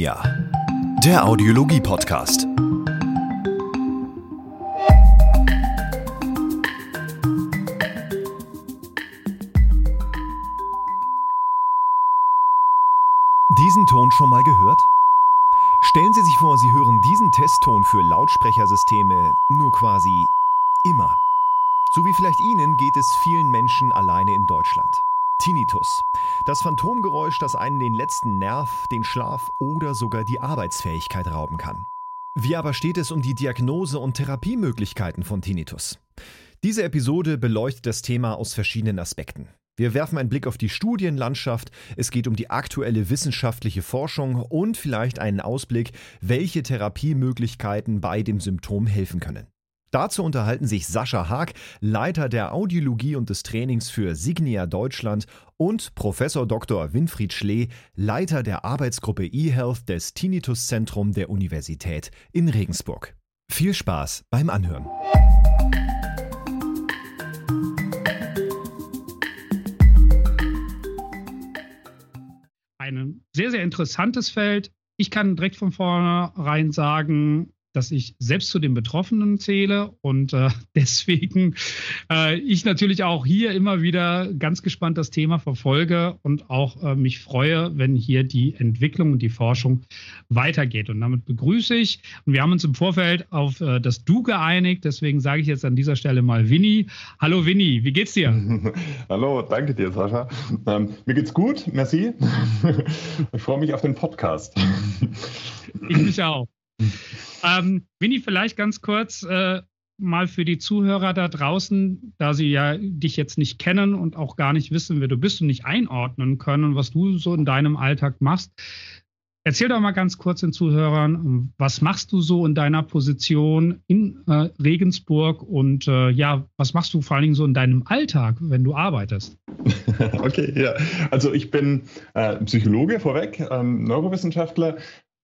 Signia, der Audiologie-Podcast. Diesen Ton schon mal gehört? Stellen Sie sich vor, Sie hören diesen Testton für Lautsprechersysteme nur quasi immer. So wie vielleicht Ihnen geht es vielen Menschen alleine in Deutschland. Tinnitus. Das Phantomgeräusch, das einen den letzten Nerv, den Schlaf oder sogar die Arbeitsfähigkeit rauben kann. Wie aber steht es um die Diagnose und Therapiemöglichkeiten von Tinnitus? Diese Episode beleuchtet das Thema aus verschiedenen Aspekten. Wir werfen einen Blick auf die Studienlandschaft, es geht um die aktuelle wissenschaftliche Forschung und vielleicht einen Ausblick, welche Therapiemöglichkeiten bei dem Symptom helfen können. Dazu unterhalten sich Sascha Haag, Leiter der Audiologie und des Trainings für Signia Deutschland und Professor Dr. Winfried Schlee, Leiter der Arbeitsgruppe eHealth des Tinnitus Zentrum der Universität in Regensburg. Viel Spaß beim Anhören. Ein sehr, sehr interessantes Feld. Ich kann direkt von vornherein sagen, dass ich selbst zu den Betroffenen zähle und äh, deswegen äh, ich natürlich auch hier immer wieder ganz gespannt das Thema verfolge und auch äh, mich freue, wenn hier die Entwicklung und die Forschung weitergeht. Und damit begrüße ich, und wir haben uns im Vorfeld auf äh, das Du geeinigt, deswegen sage ich jetzt an dieser Stelle mal Winnie. Hallo Winnie, wie geht's dir? Hallo, danke dir, Sascha. Ähm, mir geht's gut, merci. ich freue mich auf den Podcast. ich mich auch. Ähm, Winnie, vielleicht ganz kurz äh, mal für die Zuhörer da draußen, da sie ja dich jetzt nicht kennen und auch gar nicht wissen, wer du bist und nicht einordnen können, was du so in deinem Alltag machst. Erzähl doch mal ganz kurz den Zuhörern, was machst du so in deiner Position in äh, Regensburg und äh, ja, was machst du vor allen Dingen so in deinem Alltag, wenn du arbeitest? Okay, ja. Also ich bin äh, Psychologe vorweg, ähm, Neurowissenschaftler,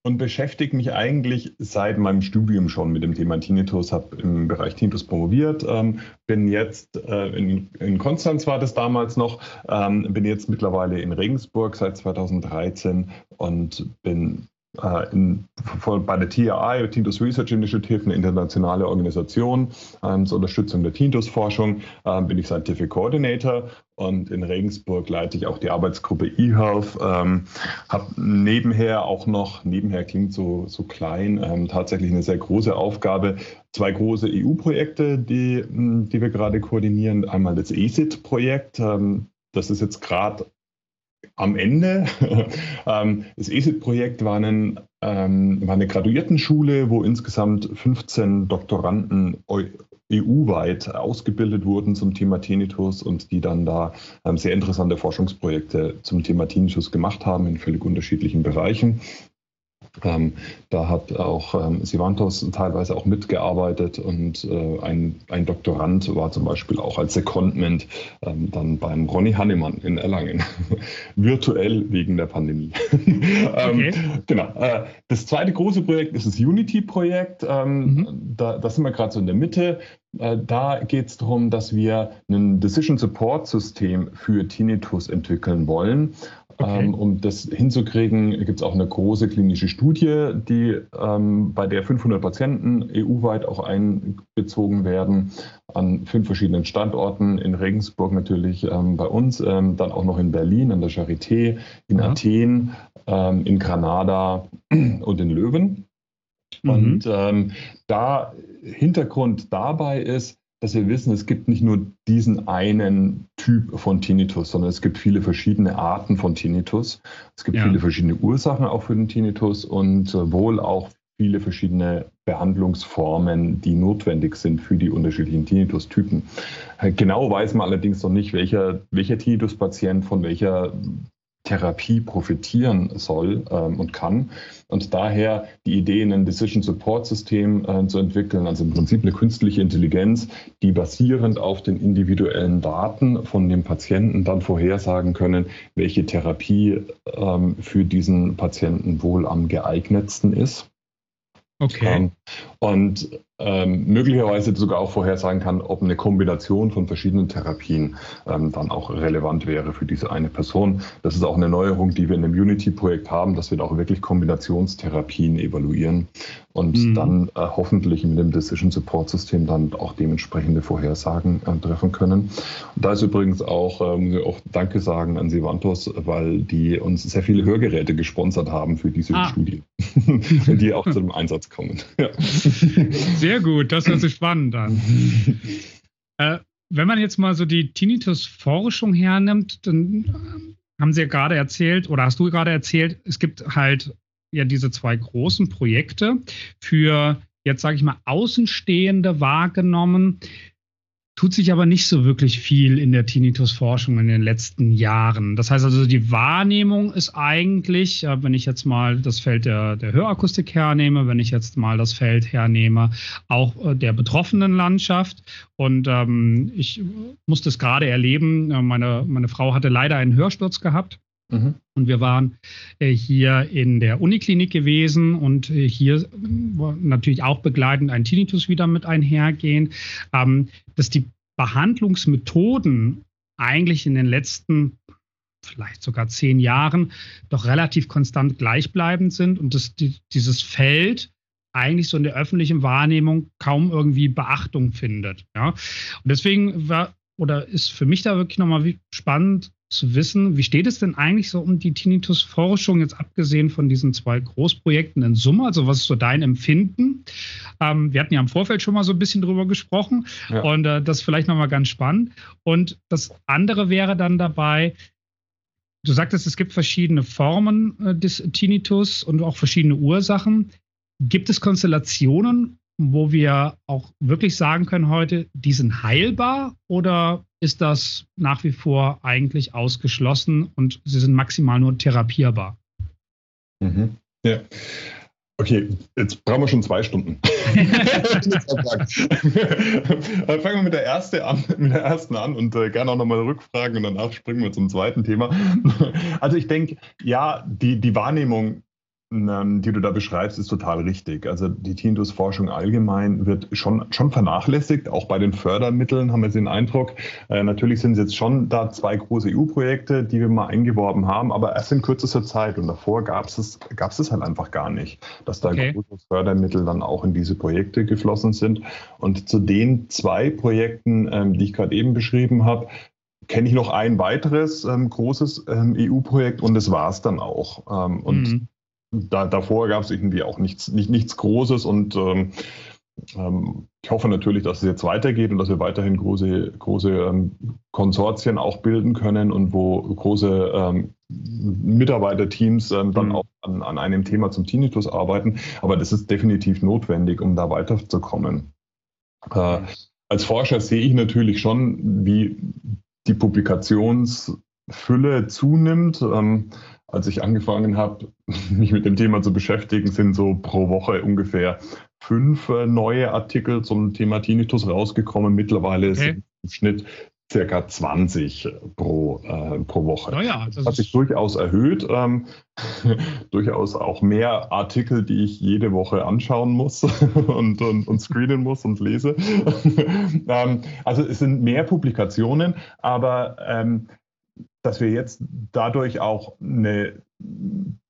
und beschäftige mich eigentlich seit meinem Studium schon mit dem Thema Tinnitus, habe im Bereich Tinnitus promoviert, ähm, bin jetzt äh, in, in, Konstanz war das damals noch, ähm, bin jetzt mittlerweile in Regensburg seit 2013 und bin äh, in, bei der TRI, Tintus Research Initiative, eine internationale Organisation ähm, zur Unterstützung der Tintus-Forschung, äh, bin ich Scientific Coordinator und in Regensburg leite ich auch die Arbeitsgruppe eHealth. Ähm, habe nebenher auch noch, nebenher klingt so, so klein, ähm, tatsächlich eine sehr große Aufgabe. Zwei große EU-Projekte, die, die wir gerade koordinieren. Einmal das ESIT-Projekt. Ähm, das ist jetzt gerade am Ende. Ähm, das ESIT-Projekt war, ein, ähm, war, eine Graduiertenschule, wo insgesamt 15 Doktoranden EU-weit ausgebildet wurden zum Thema Tinnitus und die dann da ähm, sehr interessante Forschungsprojekte zum Thema Tinnitus gemacht haben in völlig unterschiedlichen Bereichen. Ähm, da hat auch ähm, Sivantos teilweise auch mitgearbeitet und äh, ein, ein Doktorand war zum Beispiel auch als Secondment ähm, dann beim Ronny Hannemann in Erlangen, virtuell wegen der Pandemie. Ähm, okay. genau. Äh, das zweite große Projekt ist das Unity-Projekt. Ähm, mhm. Da, da sind wir gerade so in der Mitte. Äh, da geht es darum, dass wir ein Decision Support System für Tinnitus entwickeln wollen. Okay. Ähm, um das hinzukriegen, gibt es auch eine große klinische Studie, die ähm, bei der 500 Patienten EU-weit auch einbezogen werden an fünf verschiedenen Standorten, in Regensburg natürlich ähm, bei uns, ähm, dann auch noch in Berlin, an der Charité, in ja. Athen, in Granada und in Löwen. Mhm. Und da Hintergrund dabei ist, dass wir wissen, es gibt nicht nur diesen einen Typ von Tinnitus, sondern es gibt viele verschiedene Arten von Tinnitus. Es gibt ja. viele verschiedene Ursachen auch für den Tinnitus und äh, wohl auch viele verschiedene Behandlungsformen, die notwendig sind für die unterschiedlichen Tinnitus-Typen. Äh, genau weiß man allerdings noch nicht, welcher, welcher Tinnitus-Patient von welcher Therapie profitieren soll ähm, und kann. Und daher die Idee, ein Decision Support System äh, zu entwickeln, also im Prinzip eine künstliche Intelligenz, die basierend auf den individuellen Daten von dem Patienten dann vorhersagen können, welche Therapie ähm, für diesen Patienten wohl am geeignetsten ist. Okay. Ähm, und ähm, möglicherweise sogar auch vorhersagen kann, ob eine Kombination von verschiedenen Therapien ähm, dann auch relevant wäre für diese eine Person. Das ist auch eine Neuerung, die wir in dem Unity-Projekt haben, dass wir da auch wirklich Kombinationstherapien evaluieren und mhm. dann äh, hoffentlich mit dem Decision Support System dann auch dementsprechende Vorhersagen äh, treffen können. Und da ist übrigens auch, äh, muss ich auch Danke sagen an Sivantos, weil die uns sehr viele Hörgeräte gesponsert haben für diese ah. Studie, die auch zu dem Einsatz kommen. Ja. Sehr gut, das hört sich spannend an. äh, wenn man jetzt mal so die Tinnitus-Forschung hernimmt, dann äh, haben Sie ja gerade erzählt, oder hast du gerade erzählt, es gibt halt ja diese zwei großen Projekte für jetzt sage ich mal Außenstehende wahrgenommen, tut sich aber nicht so wirklich viel in der Tinnitus-Forschung in den letzten Jahren. Das heißt also, die Wahrnehmung ist eigentlich, wenn ich jetzt mal das Feld der, der Hörakustik hernehme, wenn ich jetzt mal das Feld hernehme, auch äh, der betroffenen Landschaft. Und ähm, ich musste es gerade erleben, meine, meine Frau hatte leider einen Hörsturz gehabt. Mhm. Und wir waren äh, hier in der Uniklinik gewesen und äh, hier natürlich auch begleitend ein Tinnitus wieder mit einhergehen, ähm, dass die Behandlungsmethoden eigentlich in den letzten vielleicht sogar zehn Jahren doch relativ konstant gleichbleibend sind und dass die, dieses Feld eigentlich so in der öffentlichen Wahrnehmung kaum irgendwie Beachtung findet. Ja? Und deswegen war oder ist für mich da wirklich nochmal spannend zu wissen, wie steht es denn eigentlich so um die Tinnitus-Forschung, jetzt abgesehen von diesen zwei Großprojekten in Summe? Also, was ist so dein Empfinden? Ähm, wir hatten ja im Vorfeld schon mal so ein bisschen drüber gesprochen ja. und äh, das ist vielleicht nochmal ganz spannend. Und das andere wäre dann dabei, du sagtest, es gibt verschiedene Formen äh, des Tinnitus und auch verschiedene Ursachen. Gibt es Konstellationen, wo wir auch wirklich sagen können heute, die sind heilbar oder ist das nach wie vor eigentlich ausgeschlossen und sie sind maximal nur therapierbar? Mhm. Ja. Okay, jetzt brauchen wir schon zwei Stunden. Fangen wir mit der, erste an, mit der ersten an und äh, gerne auch nochmal Rückfragen und danach springen wir zum zweiten Thema. Also ich denke, ja, die, die Wahrnehmung die du da beschreibst, ist total richtig. Also die Tinnitus-Forschung allgemein wird schon, schon vernachlässigt. Auch bei den Fördermitteln haben wir den Eindruck. Äh, natürlich sind es jetzt schon da zwei große EU-Projekte, die wir mal eingeworben haben, aber erst in kürzester Zeit. Und davor gab es es, gab es halt einfach gar nicht, dass da okay. große Fördermittel dann auch in diese Projekte geflossen sind. Und zu den zwei Projekten, ähm, die ich gerade eben beschrieben habe, kenne ich noch ein weiteres ähm, großes ähm, EU-Projekt und das war es dann auch. Ähm, und mhm da, davor gab es irgendwie auch nichts, nicht, nichts Großes und ähm, ähm, ich hoffe natürlich, dass es jetzt weitergeht und dass wir weiterhin große, große ähm, Konsortien auch bilden können und wo große ähm, Mitarbeiterteams ähm, dann mhm. auch an, an, einem Thema zum Tinnitus arbeiten. Aber das ist definitiv notwendig, um da weiterzukommen. Äh, als Forscher sehe ich natürlich schon, wie die Publikationsfülle zunimmt. Ähm, als ich angefangen habe, mich mit dem Thema zu beschäftigen, sind so pro Woche ungefähr fünf äh, neue Artikel zum Thema Tinnitus rausgekommen. Mittlerweile okay. sind im Schnitt circa 20 pro, äh, pro Woche. Naja, das, das hat sich durchaus erhöht. Ähm, durchaus auch mehr Artikel, die ich jede Woche anschauen muss und, und, und screenen muss und lese. ähm, also es sind mehr Publikationen, aber ähm, dass wir jetzt dadurch auch eine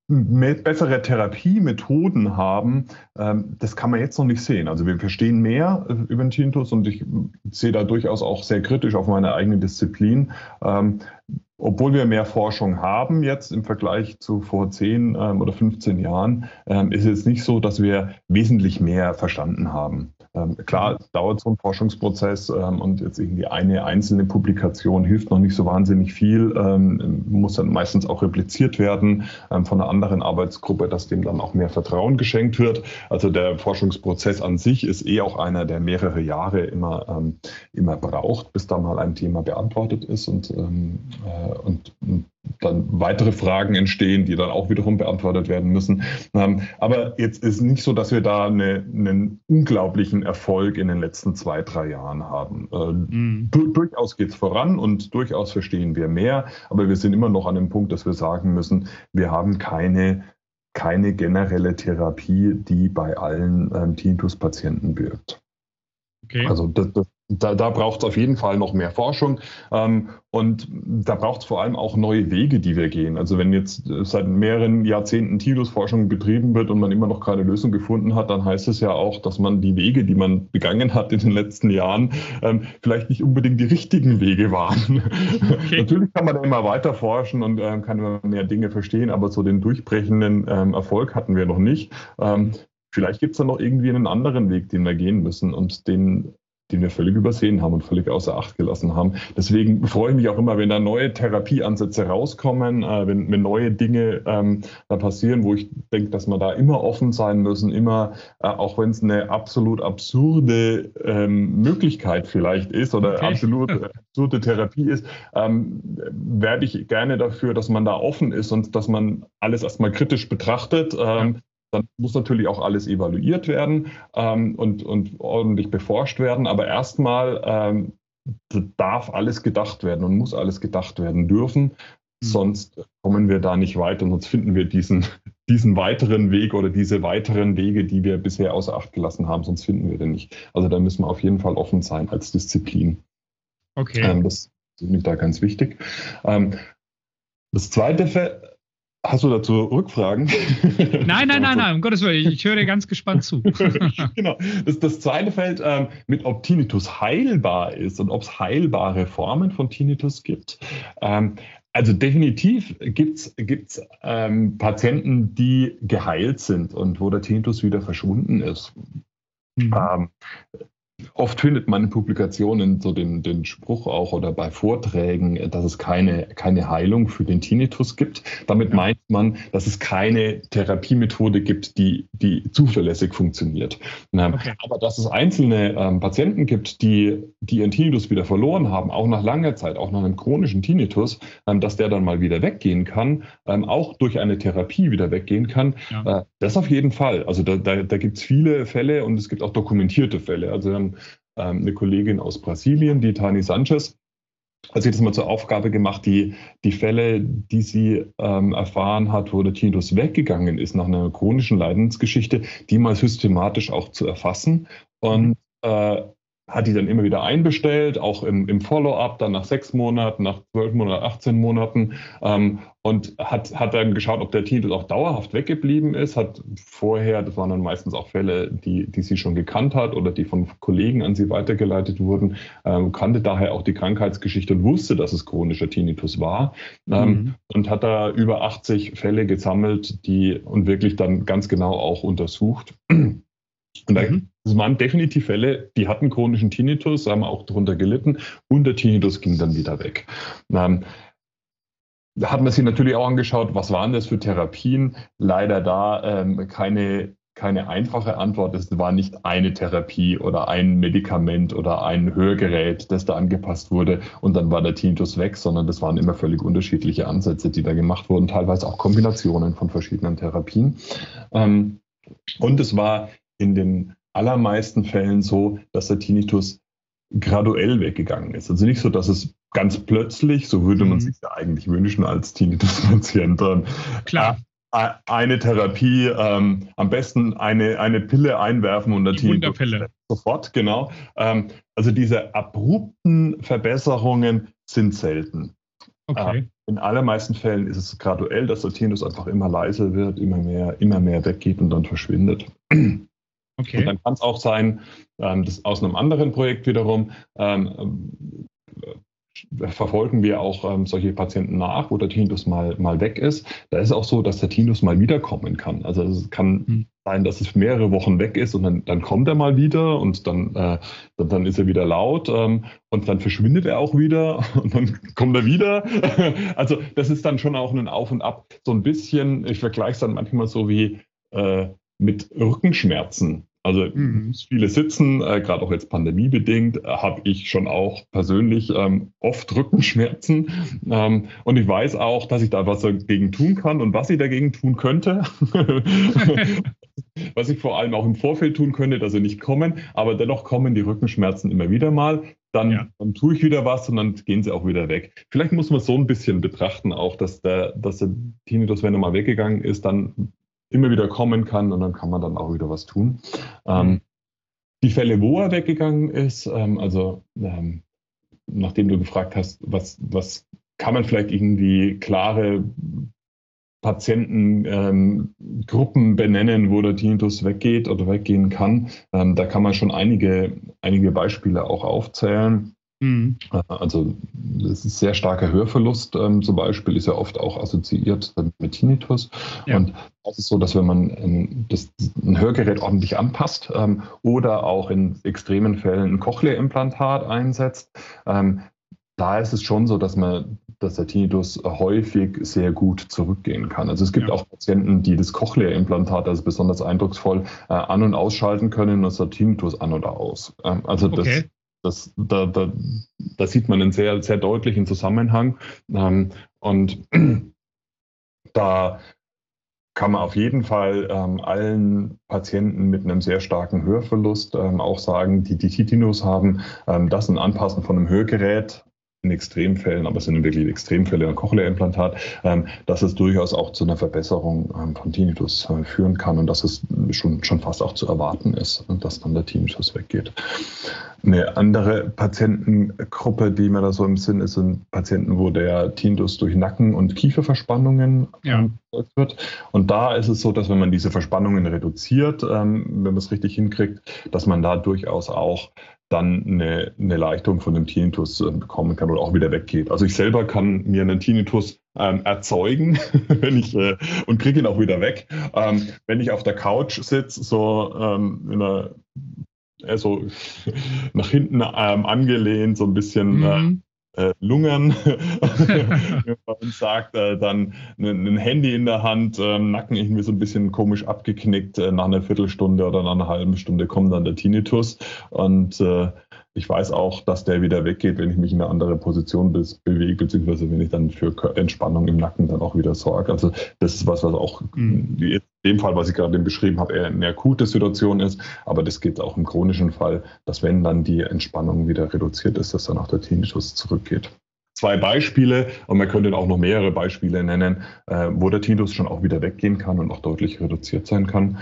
bessere Therapiemethoden haben, ähm, das kann man jetzt noch nicht sehen. Also wir verstehen mehr äh, über den Tinnitus und ich sehe da durchaus auch sehr kritisch auf meine eigene Disziplin. Ähm, obwohl wir mehr Forschung haben jetzt im Vergleich zu vor 10 ähm, oder 15 Jahren, ist es nicht so, dass wir wesentlich mehr verstanden haben. Ähm, klar, dauert so ein Forschungsprozess ähm, und jetzt irgendwie eine einzelne Publikation hilft noch nicht so wahnsinnig viel, ähm, muss dann meistens auch repliziert werden von einer anderen Arbeitsgruppe, dass dem dann auch mehr Vertrauen geschenkt wird. Also der Forschungsprozess an sich ist eh auch einer, der mehrere Jahre immer, immer braucht, bis da mal ein Thema beantwortet ist und, äh, und, und dann weitere Fragen entstehen, die dann auch wiederum beantwortet werden müssen. Ähm, aber jetzt ist nicht so, dass wir da eine, einen unglaublichen Erfolg in den letzten zwei, drei Jahren haben. Äh, mhm. Du, durchaus geht es voran und durchaus verstehen wir mehr, aber wir sind immer noch an dem Punkt, dass wir sagen müssen, wir haben keine keine generelle Therapie, die bei allen ähm, Tinnitus-Patienten wirkt. Okay. Also das, das, da, da braucht es auf jeden Fall noch mehr Forschung ähm, und da braucht es vor allem auch neue Wege, die wir gehen. Also wenn jetzt äh, seit mehreren Jahrzehnten Tinnitusforschung betrieben wird und man immer noch keine Lösung gefunden hat, dann heißt es ja auch, dass man die Wege, die man begangen hat in den letzten Jahren, ähm, vielleicht nicht unbedingt die richtigen Wege waren. Okay. Natürlich kann man da immer weiter forschen und ähm, kann immer mehr Dinge verstehen, aber so den durchbrechenden ähm, Erfolg hatten wir noch nicht. Ähm, vielleicht gibt es da noch irgendwie einen anderen Weg, den wir gehen müssen und den den wir völlig übersehen haben und völlig außer Acht gelassen haben. Deswegen freue ich mich auch immer, wenn da neue Therapieansätze rauskommen, äh, wenn, wenn, neue Dinge ähm, da passieren, wo ich denke, dass wir da immer offen sein müssen, immer, äh, auch wenn es eine absolut absurde ähm, Möglichkeit vielleicht ist oder okay. absolut absurde Therapie ist, ähm, werde ich gerne dafür, dass man da offen ist und dass man alles erstmal kritisch betrachtet. Ähm, dann muss natürlich auch alles evaluiert werden ähm, und, und ordentlich beforscht werden. Aber erstmal ähm, darf alles gedacht werden und muss alles gedacht werden dürfen. Mhm. Sonst kommen wir da nicht weiter und sonst finden wir diesen, diesen weiteren Weg oder diese weiteren Wege, die wir bisher außer Acht gelassen haben, sonst finden wir den nicht. Also da müssen wir auf jeden Fall offen sein als Disziplin. Okay. Ähm, das ist mir da ganz wichtig. Ähm, das zweite Hast du dazu Rückfragen? Nein, nein, nein, nein, um Gottes Willen, ich höre dir ganz gespannt zu. genau. Das, das zweite Feld ähm, mit, ob Tinnitus heilbar ist und ob es heilbare Formen von Tinnitus gibt. Ähm, also definitiv gibt es ähm, Patienten, die geheilt sind und wo der Tinnitus wieder verschwunden ist. Mhm. Ähm, Oft findet man in Publikationen so den, den Spruch auch oder bei Vorträgen, dass es keine, keine Heilung für den Tinnitus gibt. Damit ja. meint man, dass es keine Therapiemethode gibt, die, die zuverlässig funktioniert. Okay. Aber dass es einzelne ähm, Patienten gibt, die, die ihren Tinnitus wieder verloren haben, auch nach langer Zeit, auch nach einem chronischen Tinnitus, ähm, dass der dann mal wieder weggehen kann, ähm, auch durch eine Therapie wieder weggehen kann, ja. äh, das auf jeden Fall. Also da, da, da gibt es viele Fälle und es gibt auch dokumentierte Fälle. Also ähm, eine Kollegin aus Brasilien, die Tani Sanchez, hat sich das mal zur Aufgabe gemacht, die, die Fälle, die sie ähm, erfahren hat, wo der Tinnitus weggegangen ist nach einer chronischen Leidensgeschichte, die mal systematisch auch zu erfassen. Und äh, hat die dann immer wieder einbestellt, auch im, im Follow-up, dann nach sechs Monaten, nach zwölf Monaten, 18 Monaten ähm, und hat, hat dann geschaut, ob der Titel auch dauerhaft weggeblieben ist, hat vorher, das waren dann meistens auch Fälle, die, die sie schon gekannt hat oder die von Kollegen an sie weitergeleitet wurden, ähm, kannte daher auch die Krankheitsgeschichte und wusste, dass es chronischer Tinnitus war ähm, mhm. und hat da über 80 Fälle gesammelt, die und wirklich dann ganz genau auch untersucht. Und da, mhm. Das waren definitiv Fälle, die hatten chronischen Tinnitus, haben auch darunter gelitten und der Tinnitus ging dann wieder weg. Ähm, da hat man sich natürlich auch angeschaut, was waren das für Therapien? Leider da ähm, keine, keine einfache Antwort. Es war nicht eine Therapie oder ein Medikament oder ein Hörgerät, das da angepasst wurde und dann war der Tinnitus weg, sondern das waren immer völlig unterschiedliche Ansätze, die da gemacht wurden, teilweise auch Kombinationen von verschiedenen Therapien. Ähm, und es war in den allermeisten Fällen so, dass der Tinnitus graduell weggegangen ist. Also nicht so, dass es ganz plötzlich, so würde man mhm. sich ja eigentlich wünschen als Tinnitus-Patient, Klar. Äh, eine Therapie, ähm, am besten eine, eine Pille einwerfen und der Die Tinnitus sofort, genau. Ähm, also diese abrupten Verbesserungen sind selten. Okay. Äh, in allermeisten Fällen ist es graduell, dass der Tinnitus einfach immer leiser wird, immer mehr, immer mehr weggeht und dann verschwindet. Okay. Und dann kann es auch sein, ähm, dass aus einem anderen Projekt wiederum ähm, äh, verfolgen wir auch ähm, solche Patienten nach, wo der Tinnitus mal, mal weg ist. Da ist auch so, dass der Tinnitus mal wiederkommen kann. Also es kann mhm. sein, dass es mehrere Wochen weg ist und dann, dann kommt er mal wieder und dann, äh, dann, dann, ist er wieder laut ähm, und dann verschwindet er auch wieder und dann kommt er wieder. also das ist dann schon auch ein Auf und Ab. So ein bisschen, ich vergleiche es dann manchmal so wie äh, mit Rückenschmerzen. Also mhm. viele sitzen, äh, gerade auch jetzt pandemiebedingt, äh, habe ich schon auch persönlich ähm, oft Rückenschmerzen. Ähm, und ich weiß auch, dass ich da was dagegen tun kann und was ich dagegen tun könnte. was ich vor allem auch im Vorfeld tun könnte, dass sie nicht kommen. Aber dennoch kommen die Rückenschmerzen immer wieder mal. Dann, ja. dann tue ich wieder was und dann gehen sie auch wieder weg. Vielleicht muss man so ein bisschen betrachten, auch, dass der, dass der Tinnitus, wenn er mal weggegangen ist, dann immer wieder kommen kann und dann kann man dann auch wieder was tun. Ähm, mhm. die Fälle, wo er weggegangen ist, ähm, also ähm, nachdem du gefragt hast, was, was kann man vielleicht irgendwie klare Patientengruppen ähm, benennen, wo der Tinnitus weggeht oder weggehen kann. Ähm, da kann man schon einige, einige Beispiele auch aufzählen. Mhm. Äh, also es ist sehr starker Hörverlust ähm, zum Beispiel, ist ja oft auch assoziiert mit Tinnitus. Ja. Und das ist so, dass wenn man ähm, das, ein Hörgerät ordentlich anpasst ähm, oder auch in extremen Fällen ein Cochlea-Implantat einsetzt, ähm, da ist es schon so, dass man dass der Tinnitus häufig sehr gut zurückgehen kann. Also es gibt ja. auch Patienten, die das Cochlea-Implantat, das ist besonders eindrucksvoll, äh, an- und ausschalten können und ist der Tinnitus an oder aus. Ähm, also das, okay. Das, da, da, da, sieht man einen sehr, sehr deutlichen Zusammenhang. Ähm, und da kann man auf jeden Fall ähm, allen Patienten mit einem sehr starken Hörverlust ähm, auch sagen, die die Tinnitus haben, ähm, dass ein Anpassen von einem Hörgerät in Extremfällen, aber es sind wirklich Extremfälle ein Cochlea-Implantat, ähm, dass es durchaus auch zu einer Verbesserung ähm, von Tinnitus äh, führen kann und dass es schon, schon fast auch zu erwarten ist, dass dann der Tinnitus weggeht. Eine andere Patientengruppe, die mir da so im Sinn ist, sind Patienten, wo der Tinnitus durch Nacken- und Kieferverspannungen ja. wird. Und da ist es so, dass wenn man diese Verspannungen reduziert, ähm, wenn man es richtig hinkriegt, dass man da durchaus auch dann eine, eine Leichtung von dem Tinnitus äh, bekommen kann oder auch wieder weggeht. Also ich selber kann mir einen Tinnitus ähm, erzeugen, wenn ich äh, und kriege ihn auch wieder weg. Ähm, wenn ich auf der Couch sitze, so ähm, in einer äh, so nach hinten ähm, angelehnt, so ein bisschen äh, mhm äh, Lungern und sagt äh, dann ein, ein, Handy in der Hand, äh, Nacken irgendwie so ein bisschen komisch abgeknickt. Äh, nach einer Viertelstunde oder nach einer halben Stunde kommt dann der Tinnitus und äh, ich weiß auch, dass der wieder weggeht, wenn ich mich in eine andere Position bewege, beziehungsweise wenn ich dann für Entspannung im Nacken dann auch wieder sorge. Also das ist was, was auch mhm. in dem Fall, was ich gerade beschrieben habe, eher eine akute Situation ist. Aber das geht auch im chronischen Fall, dass wenn dann die Entspannung wieder reduziert ist, dass dann auch der Tinnitus zurückgeht zwei Beispiele und man könnte auch noch mehrere Beispiele nennen, äh, wo der Tinnitus schon auch wieder weggehen kann und auch deutlich reduziert sein kann.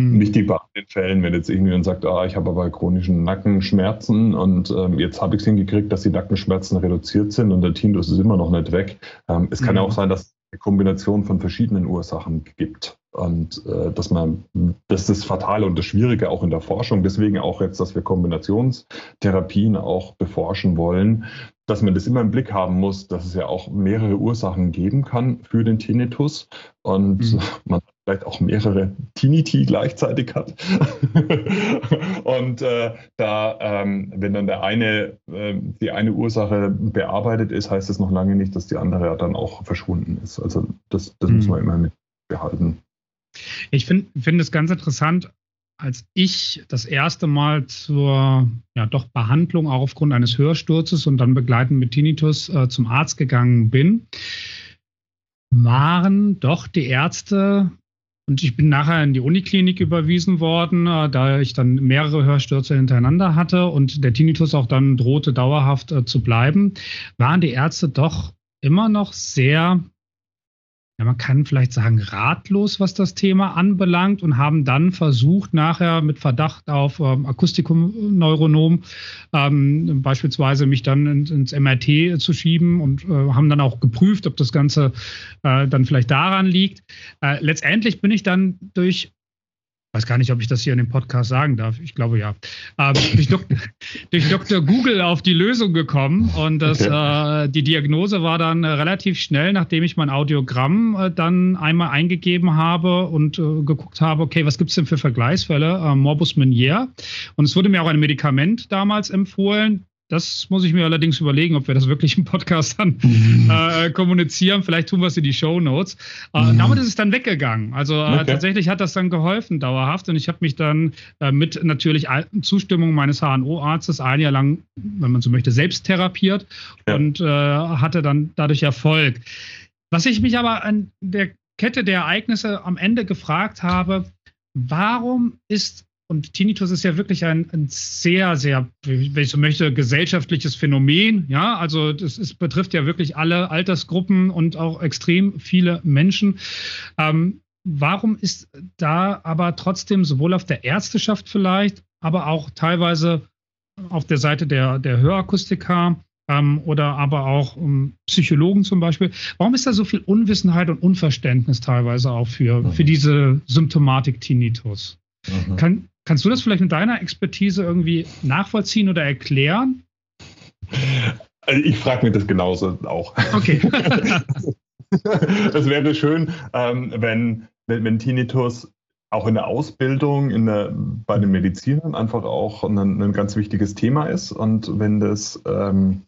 Ähm, Mhm. Wichtig bei den Fällen, wenn jetzt irgendjemand sagt, ah, ich habe aber chronischen Nackenschmerzen und ähm, jetzt habe ich es hingekriegt, dass die Nackenschmerzen reduziert sind und der Tinnitus ist immer noch nicht weg. Ähm, es kann ja auch mhm. sein, dass es eine Kombination von verschiedenen Ursachen gibt. Und äh, dass man, das ist das Fatale und das Schwierige auch in der Forschung. Deswegen auch jetzt, dass wir Kombinationstherapien auch beforschen wollen, dass man das immer im Blick haben muss, dass es ja auch mehrere Ursachen geben kann für den Tinnitus und mhm. man vielleicht auch mehrere Tinnitti gleichzeitig hat. und äh, da, ähm, wenn dann der eine, äh, die eine Ursache bearbeitet ist, heißt das noch lange nicht, dass die andere dann auch verschwunden ist. Also das, das mhm. muss man immer mit behalten. Ich finde find es ganz interessant, als ich das erste Mal zur ja, doch Behandlung auch aufgrund eines Hörsturzes und dann begleitend mit Tinnitus äh, zum Arzt gegangen bin, waren doch die Ärzte und ich bin nachher in die Uniklinik überwiesen worden, äh, da ich dann mehrere Hörstürze hintereinander hatte und der Tinnitus auch dann drohte dauerhaft äh, zu bleiben, waren die Ärzte doch immer noch sehr ja, man kann vielleicht sagen, ratlos, was das Thema anbelangt und haben dann versucht, nachher mit Verdacht auf ähm, Akustikum-Neuronom ähm, beispielsweise mich dann ins, ins, MRT zu schieben und äh, haben dann auch geprüft, ob das Ganze äh, dann vielleicht daran liegt. Äh, letztendlich bin ich dann durch weiß gar nicht, ob ich das hier in dem Podcast sagen darf. Ich glaube ja. Ähm, durch, Dok durch, Dr. Google auf die Lösung gekommen und das, äh, die Diagnose war dann äh, relativ schnell, nachdem ich mein Audiogramm äh, dann einmal eingegeben habe und äh, geguckt habe, okay, was gibt es denn für Vergleichsfälle? Äh, Morbus Meniere. Und es wurde mir auch ein Medikament damals empfohlen, das muss ich mir allerdings überlegen, ob wir das wirklich im Podcast dann äh, kommunizieren. Vielleicht tun wir es in die Show Notes. Äh, mhm. Damit ist es dann weggegangen. Also äh, okay. tatsächlich hat das dann geholfen, dauerhaft. Und ich habe mich dann äh, mit natürlich Zustimmung meines HNO-Arztes ein Jahr lang, wenn man so möchte, selbst therapiert ja. und äh, hatte dann dadurch Erfolg. Was ich mich aber an der Kette der Ereignisse am Ende gefragt habe, warum ist und Tinnitus ist ja wirklich ein, ein, sehr, sehr, wenn ich so möchte, gesellschaftliches Phänomen. Ja, also das ist, betrifft ja wirklich alle Altersgruppen und auch extrem viele Menschen. Ähm, warum ist da aber trotzdem sowohl auf der Ärzteschaft vielleicht, aber auch teilweise auf der Seite der, der Hörakustiker ähm, oder aber auch um, Psychologen zum Beispiel, warum ist da so viel Unwissenheit und Unverständnis teilweise auch für, mhm. für diese Symptomatik Tinnitus? Mhm. Kann, kannst du das vielleicht mit deiner Expertise irgendwie nachvollziehen oder erklären? Also ich frage mich das genauso auch. Okay. es wäre schön, ähm, wenn, wenn, wenn Tinnitus auch in der Ausbildung, in der, bei den Medizinern einfach auch ein, ein ganz wichtiges Thema ist. Und wenn das ähm,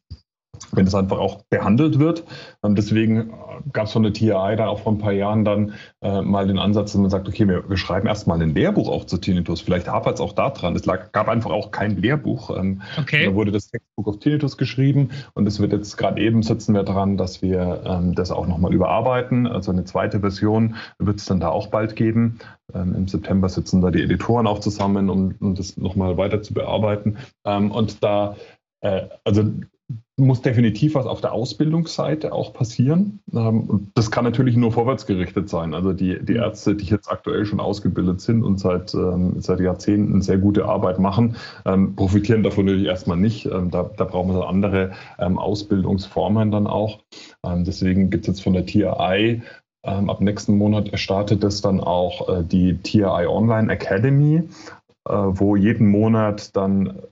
wenn das einfach auch behandelt wird. Und deswegen gab es von der TI da auch vor ein paar Jahren dann äh, mal den Ansatz, dass man sagt, okay, wir, wir schreiben erstmal ein Lehrbuch auch zu Tinnitus. Vielleicht hapert es auch daran. Es lag, gab einfach auch kein Lehrbuch. Ähm, okay. Da wurde das Textbuch auf Tinnitus geschrieben und es wird jetzt gerade eben sitzen wir daran, dass wir ähm, das auch nochmal überarbeiten. Also eine zweite Version wird es dann da auch bald geben. Ähm, Im September sitzen da die Editoren auch zusammen, um, um das nochmal weiter zu bearbeiten. Ähm, und da äh, also muss definitiv was auf der Ausbildungsseite auch passieren. Ähm, das kann natürlich nur vorwärtsgerichtet sein. Also die, die Ärzte, die jetzt aktuell schon ausgebildet sind und seit, ähm, seit Jahrzehnten sehr gute Arbeit machen, ähm, profitieren davon natürlich erstmal nicht. Da, da brauchen wir andere Ausbildungsformen dann auch. Deswegen gibt es jetzt von der TRI ab nächsten Monat startet es dann auch äh, die TRI Online Academy, äh, wo jeden Monat dann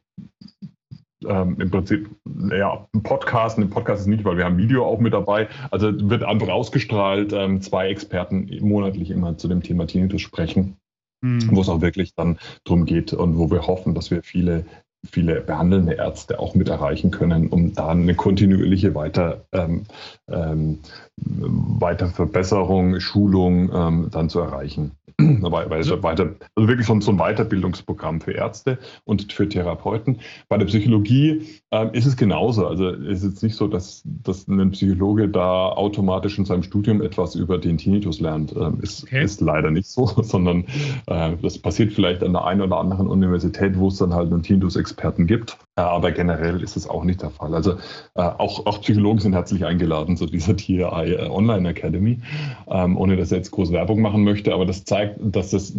ähm, im Prinzip, ja, ein Podcast, ein Podcast ist nicht, weil wir haben Video auch mit dabei. Also wird einfach ausgestrahlt, ähm, zwei Experten monatlich immer zu dem Thema Tinnitus sprechen, mhm. wo es auch wirklich dann darum geht und wo wir hoffen, dass wir viele viele behandelnde Ärzte auch mit erreichen können, um da eine kontinuierliche Weiter, ähm, ähm, Weiterverbesserung, Schulung ähm, dann zu erreichen. weil, weil weiter, also wirklich so, so, ein Weiterbildungsprogramm für Ärzte und für Therapeuten. Bei der Psychologie ähm, ist es genauso. Also es ist jetzt nicht so, dass, dass ein Psychologe da automatisch in seinem Studium etwas über den Tinnitus lernt. Ähm, ist, okay. ist leider nicht so, sondern äh, das passiert vielleicht an der einen oder anderen Universität, wo es dann halt einen Tinnitus-Experten gibt. Äh, aber generell ist es auch nicht der Fall. Also äh, auch, auch Psychologen sind herzlich eingeladen zu dieser TI Online Academy, ähm, ohne dass ich jetzt groß Werbung machen möchte. Aber das zeigt, dass das,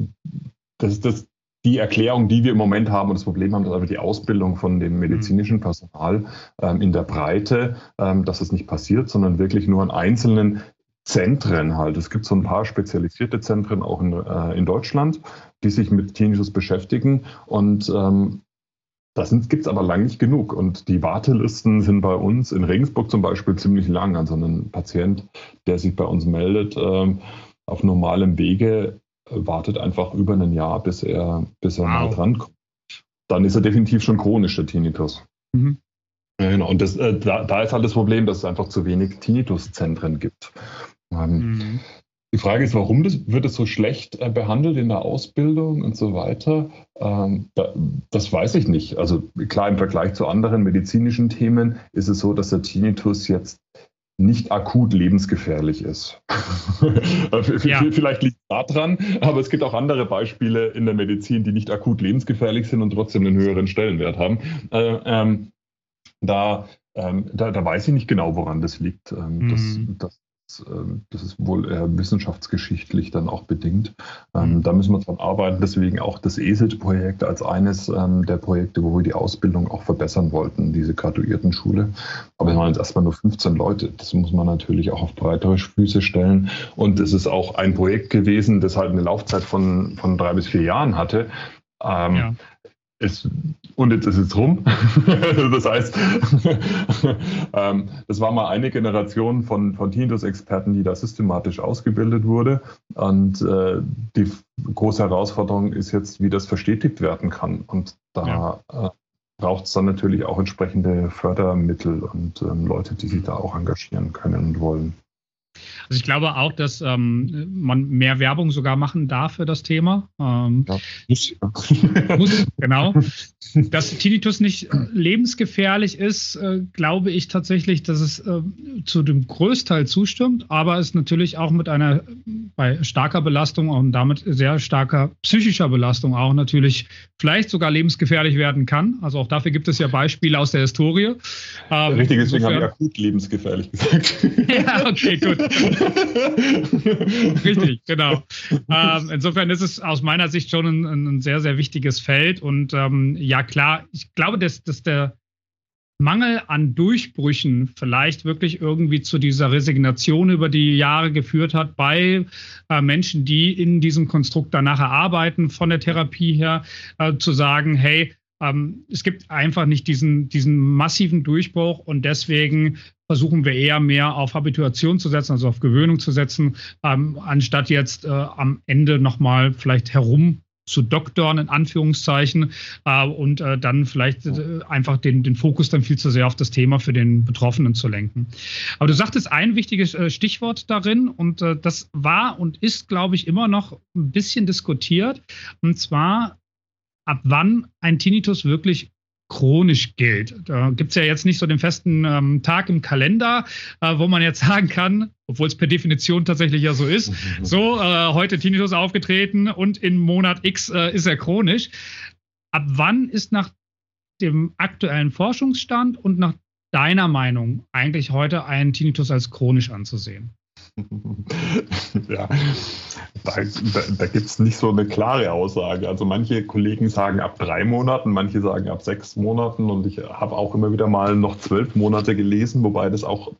das, das die Erklärung, die wir im Moment haben und das Problem haben, dass einfach die Ausbildung von dem medizinischen mhm. Personal ähm, in der Breite, ähm, dass es nicht passiert, sondern wirklich nur an einzelnen Zentren halt. Es gibt so ein paar spezialisierte Zentren auch in, äh, in Deutschland, die sich mit Tinnitus beschäftigen und ähm, das gibt es aber lang nicht genug. Und die Wartelisten sind bei uns in Regensburg zum Beispiel ziemlich lang. Also ein Patient, der sich bei uns meldet, ähm, auf normalem Wege wartet einfach über ein Jahr, bis er, bis er wow. mal drankommt. Dann ist er definitiv schon chronisch, der Tinnitus. Mhm. Ja, genau. Und das, äh, da, da, ist halt das Problem, dass es einfach zu wenig Tinnitus-Zentren gibt. Ähm, mhm. Die Frage ist, warum das, wird es so schlecht äh, behandelt in der Ausbildung und so weiter? Ähm, da, das weiß ich nicht. Also klar, im Vergleich zu anderen medizinischen Themen ist es so, dass der Tinnitus jetzt nicht akut lebensgefährlich ist. ja. Vielleicht liegt es daran, aber es gibt auch andere Beispiele in der Medizin, die nicht akut lebensgefährlich sind und trotzdem einen höheren Stellenwert haben. Äh, ähm, da, ähm, da, da, weiß ich nicht genau, woran das liegt. Ähm, mhm. das, das, ähm, das ist wohl eher wissenschaftsgeschichtlich dann auch bedingt. Ähm, mhm. Da müssen wir dran arbeiten. Deswegen auch das ESIT-Projekt als eines ähm, der Projekte, wo wir die Ausbildung auch verbessern wollten, diese Graduiertenschule. Aber es waren jetzt erstmal nur 15 Leute. Das muss man natürlich auch auf breitere Füße stellen. Und es ist auch ein Projekt gewesen, das halt eine Laufzeit von, von drei bis vier Jahren hatte. Ähm, ja. Es, und jetzt ist es rum. das heißt, ähm, das war mal eine Generation von, von Tinnitus-Experten, die da systematisch ausgebildet wurde. Und äh, die große Herausforderung ist jetzt, wie das verstetigt werden kann. Und da ja. äh, braucht es dann natürlich auch entsprechende Fördermittel und ähm, Leute, die sich da auch engagieren können und wollen. Also ich glaube auch, dass ähm, man mehr Werbung sogar machen darf für das Thema. Ähm, ja, muss. muss, genau. Dass Tinnitus nicht lebensgefährlich ist, äh, glaube ich tatsächlich, dass es äh, zu dem Größteil zustimmt, aber es natürlich auch mit einer bei starker Belastung und damit sehr starker psychischer Belastung auch natürlich vielleicht sogar lebensgefährlich werden kann. Also auch dafür gibt es ja Beispiele aus der Historie. Ähm, Richtig, deswegen habe ich akut lebensgefährlich gesagt. ja, okay, gut. Richtig, genau. Ähm, insofern ist es aus meiner Sicht schon ein, ein sehr, sehr wichtiges Feld. Und ähm, ja, klar, ich glaube, dass, dass der Mangel an Durchbrüchen vielleicht wirklich irgendwie zu dieser Resignation über die Jahre geführt hat bei äh, Menschen, die in diesem Konstrukt danach arbeiten, von der Therapie her, äh, zu sagen, hey, ähm, es gibt einfach nicht diesen, diesen massiven Durchbruch und deswegen versuchen wir eher mehr auf Habituation zu setzen, also auf Gewöhnung zu setzen, ähm, anstatt jetzt äh, am Ende nochmal vielleicht herum zu doktoren, in Anführungszeichen, äh, und äh, dann vielleicht äh, einfach den, den Fokus dann viel zu sehr auf das Thema für den Betroffenen zu lenken. Aber du sagtest ein wichtiges äh, Stichwort darin und äh, das war und ist, glaube ich, immer noch ein bisschen diskutiert, und zwar ab wann ein Tinnitus wirklich chronisch gilt. Da gibt es ja jetzt nicht so den festen ähm, Tag im Kalender, äh, wo man jetzt sagen kann, obwohl es per Definition tatsächlich ja so ist, so äh, heute Tinnitus aufgetreten und in Monat X äh, ist er chronisch. Ab wann ist nach dem aktuellen Forschungsstand und nach deiner Meinung eigentlich heute ein Tinnitus als chronisch anzusehen? ja, da, da, da gibt es nicht so eine klare Aussage. Also manche Kollegen sagen ab drei Monaten, manche sagen ab sechs Monaten und ich habe auch immer wieder mal noch zwölf Monate gelesen, wobei das auch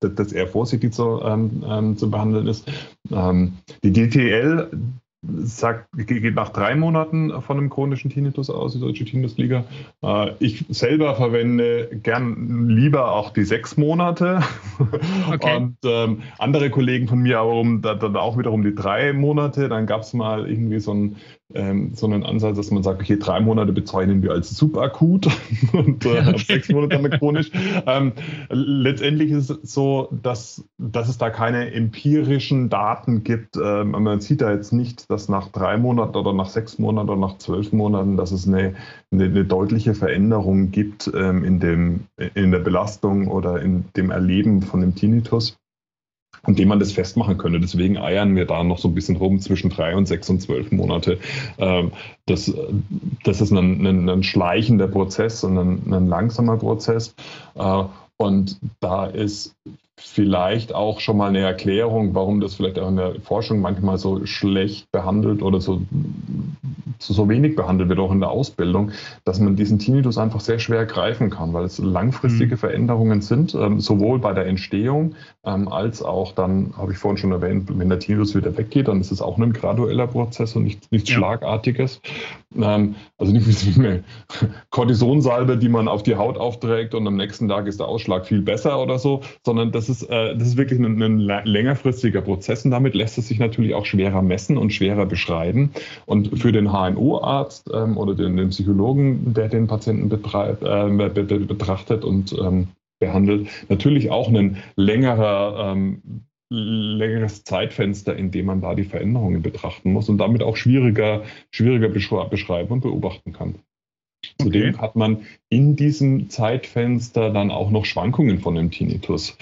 das eher vorsichtig zu, ähm, ähm, zu behandeln ist. Ähm, die DTL sagt, geht nach drei Monaten von einem chronischen Tinnitus aus, die Deutsche Tinnitusliga. Äh, ich selber verwende gern lieber auch die sechs Monate. Okay. Und ähm, andere Kollegen von mir aber dann auch wiederum die drei Monate. Dann gab es mal irgendwie so ein ähm, so einen Ansatz, dass man sagt, okay, drei Monate bezeichnen wir als subakut und äh, okay. sechs Monate dann chronisch. Ähm, letztendlich ist es so, dass, dass es da keine empirischen Daten gibt. Ähm, man sieht da jetzt nicht, dass nach drei Monaten oder nach sechs Monaten oder nach zwölf Monaten, dass es eine, eine, eine deutliche Veränderung gibt ähm, in, dem, in der Belastung oder in dem Erleben von dem Tinnitus an dem man das festmachen könnte. Deswegen eiern wir da noch so ein bisschen rum zwischen drei und sechs und zwölf Monate. Ähm, das, das ist ein, ein, ein schleichender Prozess und ein, ein langsamer Prozess. Äh, und da ist vielleicht auch schon mal eine Erklärung, warum das vielleicht auch in der Forschung manchmal so schlecht behandelt oder so, so wenig behandelt wird, auch in der Ausbildung, dass man diesen Tinnitus einfach sehr schwer greifen kann, weil es langfristige mhm. Veränderungen sind, ähm, sowohl bei der Entstehung ähm, als auch dann, habe ich vorhin schon erwähnt, wenn der Tinnitus wieder weggeht, dann ist es auch ein gradueller Prozess und nichts, nichts ja. Schlagartiges. Ähm, also nicht wie eine Kortisonsalbe, die man auf die Haut aufträgt und am nächsten Tag ist der Ausschlag viel besser oder so, sondern das ist, äh, das ist wirklich ein, ein längerfristiger Prozess und damit lässt es sich natürlich auch schwerer messen und schwerer beschreiben. Und für den HNO-Arzt ähm, oder den, den, Psychologen, der den Patienten betreibt, äh, betrachtet und ähm, behandelt, natürlich auch ein längerer ähm, längeres Zeitfenster, in dem man da die Veränderungen betrachten muss und damit auch schwieriger, schwieriger beschreiben und beobachten kann. Zudem okay. hat man in diesem Zeitfenster dann auch noch Schwankungen von dem Tinnitus.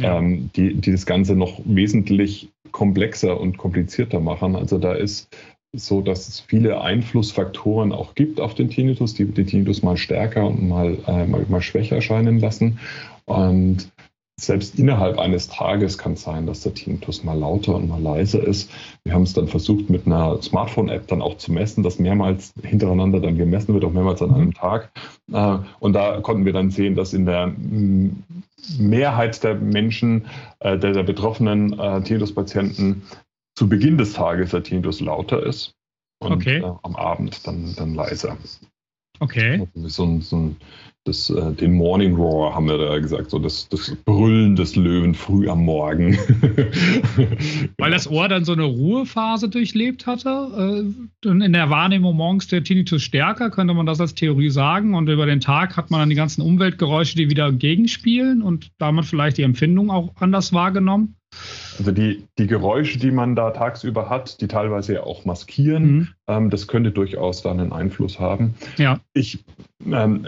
Ähm, die, die das Ganze noch wesentlich komplexer und komplizierter machen. Also da ist so, dass es viele Einflussfaktoren auch gibt auf den Tinnitus, die den Tinnitus mal stärker und mal, äh, mal, mal schwächer erscheinen lassen. Und selbst innerhalb eines Tages kann es sein, dass der Tinnitus mal lauter und mal leiser ist. Wir haben es dann versucht, mit einer Smartphone-App dann auch zu messen, dass mehrmals hintereinander dann gemessen wird, auch mehrmals an einem Tag. Äh, und da konnten wir dann sehen, dass in der Mehrheit der Menschen, äh, der, der betroffenen äh, Tinnitus-Patienten zu Beginn des Tages der Tinnitus lauter ist und okay. am Abend dann, dann leiser. Okay. So ein, so ein das, äh, den Morning Roar haben wir da gesagt, so das, das Brüllen des Löwen früh am Morgen. Weil das Ohr dann so eine Ruhephase durchlebt hatte. Äh, in der Wahrnehmung morgens der Tinnitus stärker, könnte man das als Theorie sagen. Und über den Tag hat man dann die ganzen Umweltgeräusche, die wieder gegenspielen und damit vielleicht die Empfindung auch anders wahrgenommen. Also die, die Geräusche, die man da tagsüber hat, die teilweise ja auch maskieren, mhm. ähm, das könnte durchaus dann einen Einfluss haben. Ja. Ich ähm,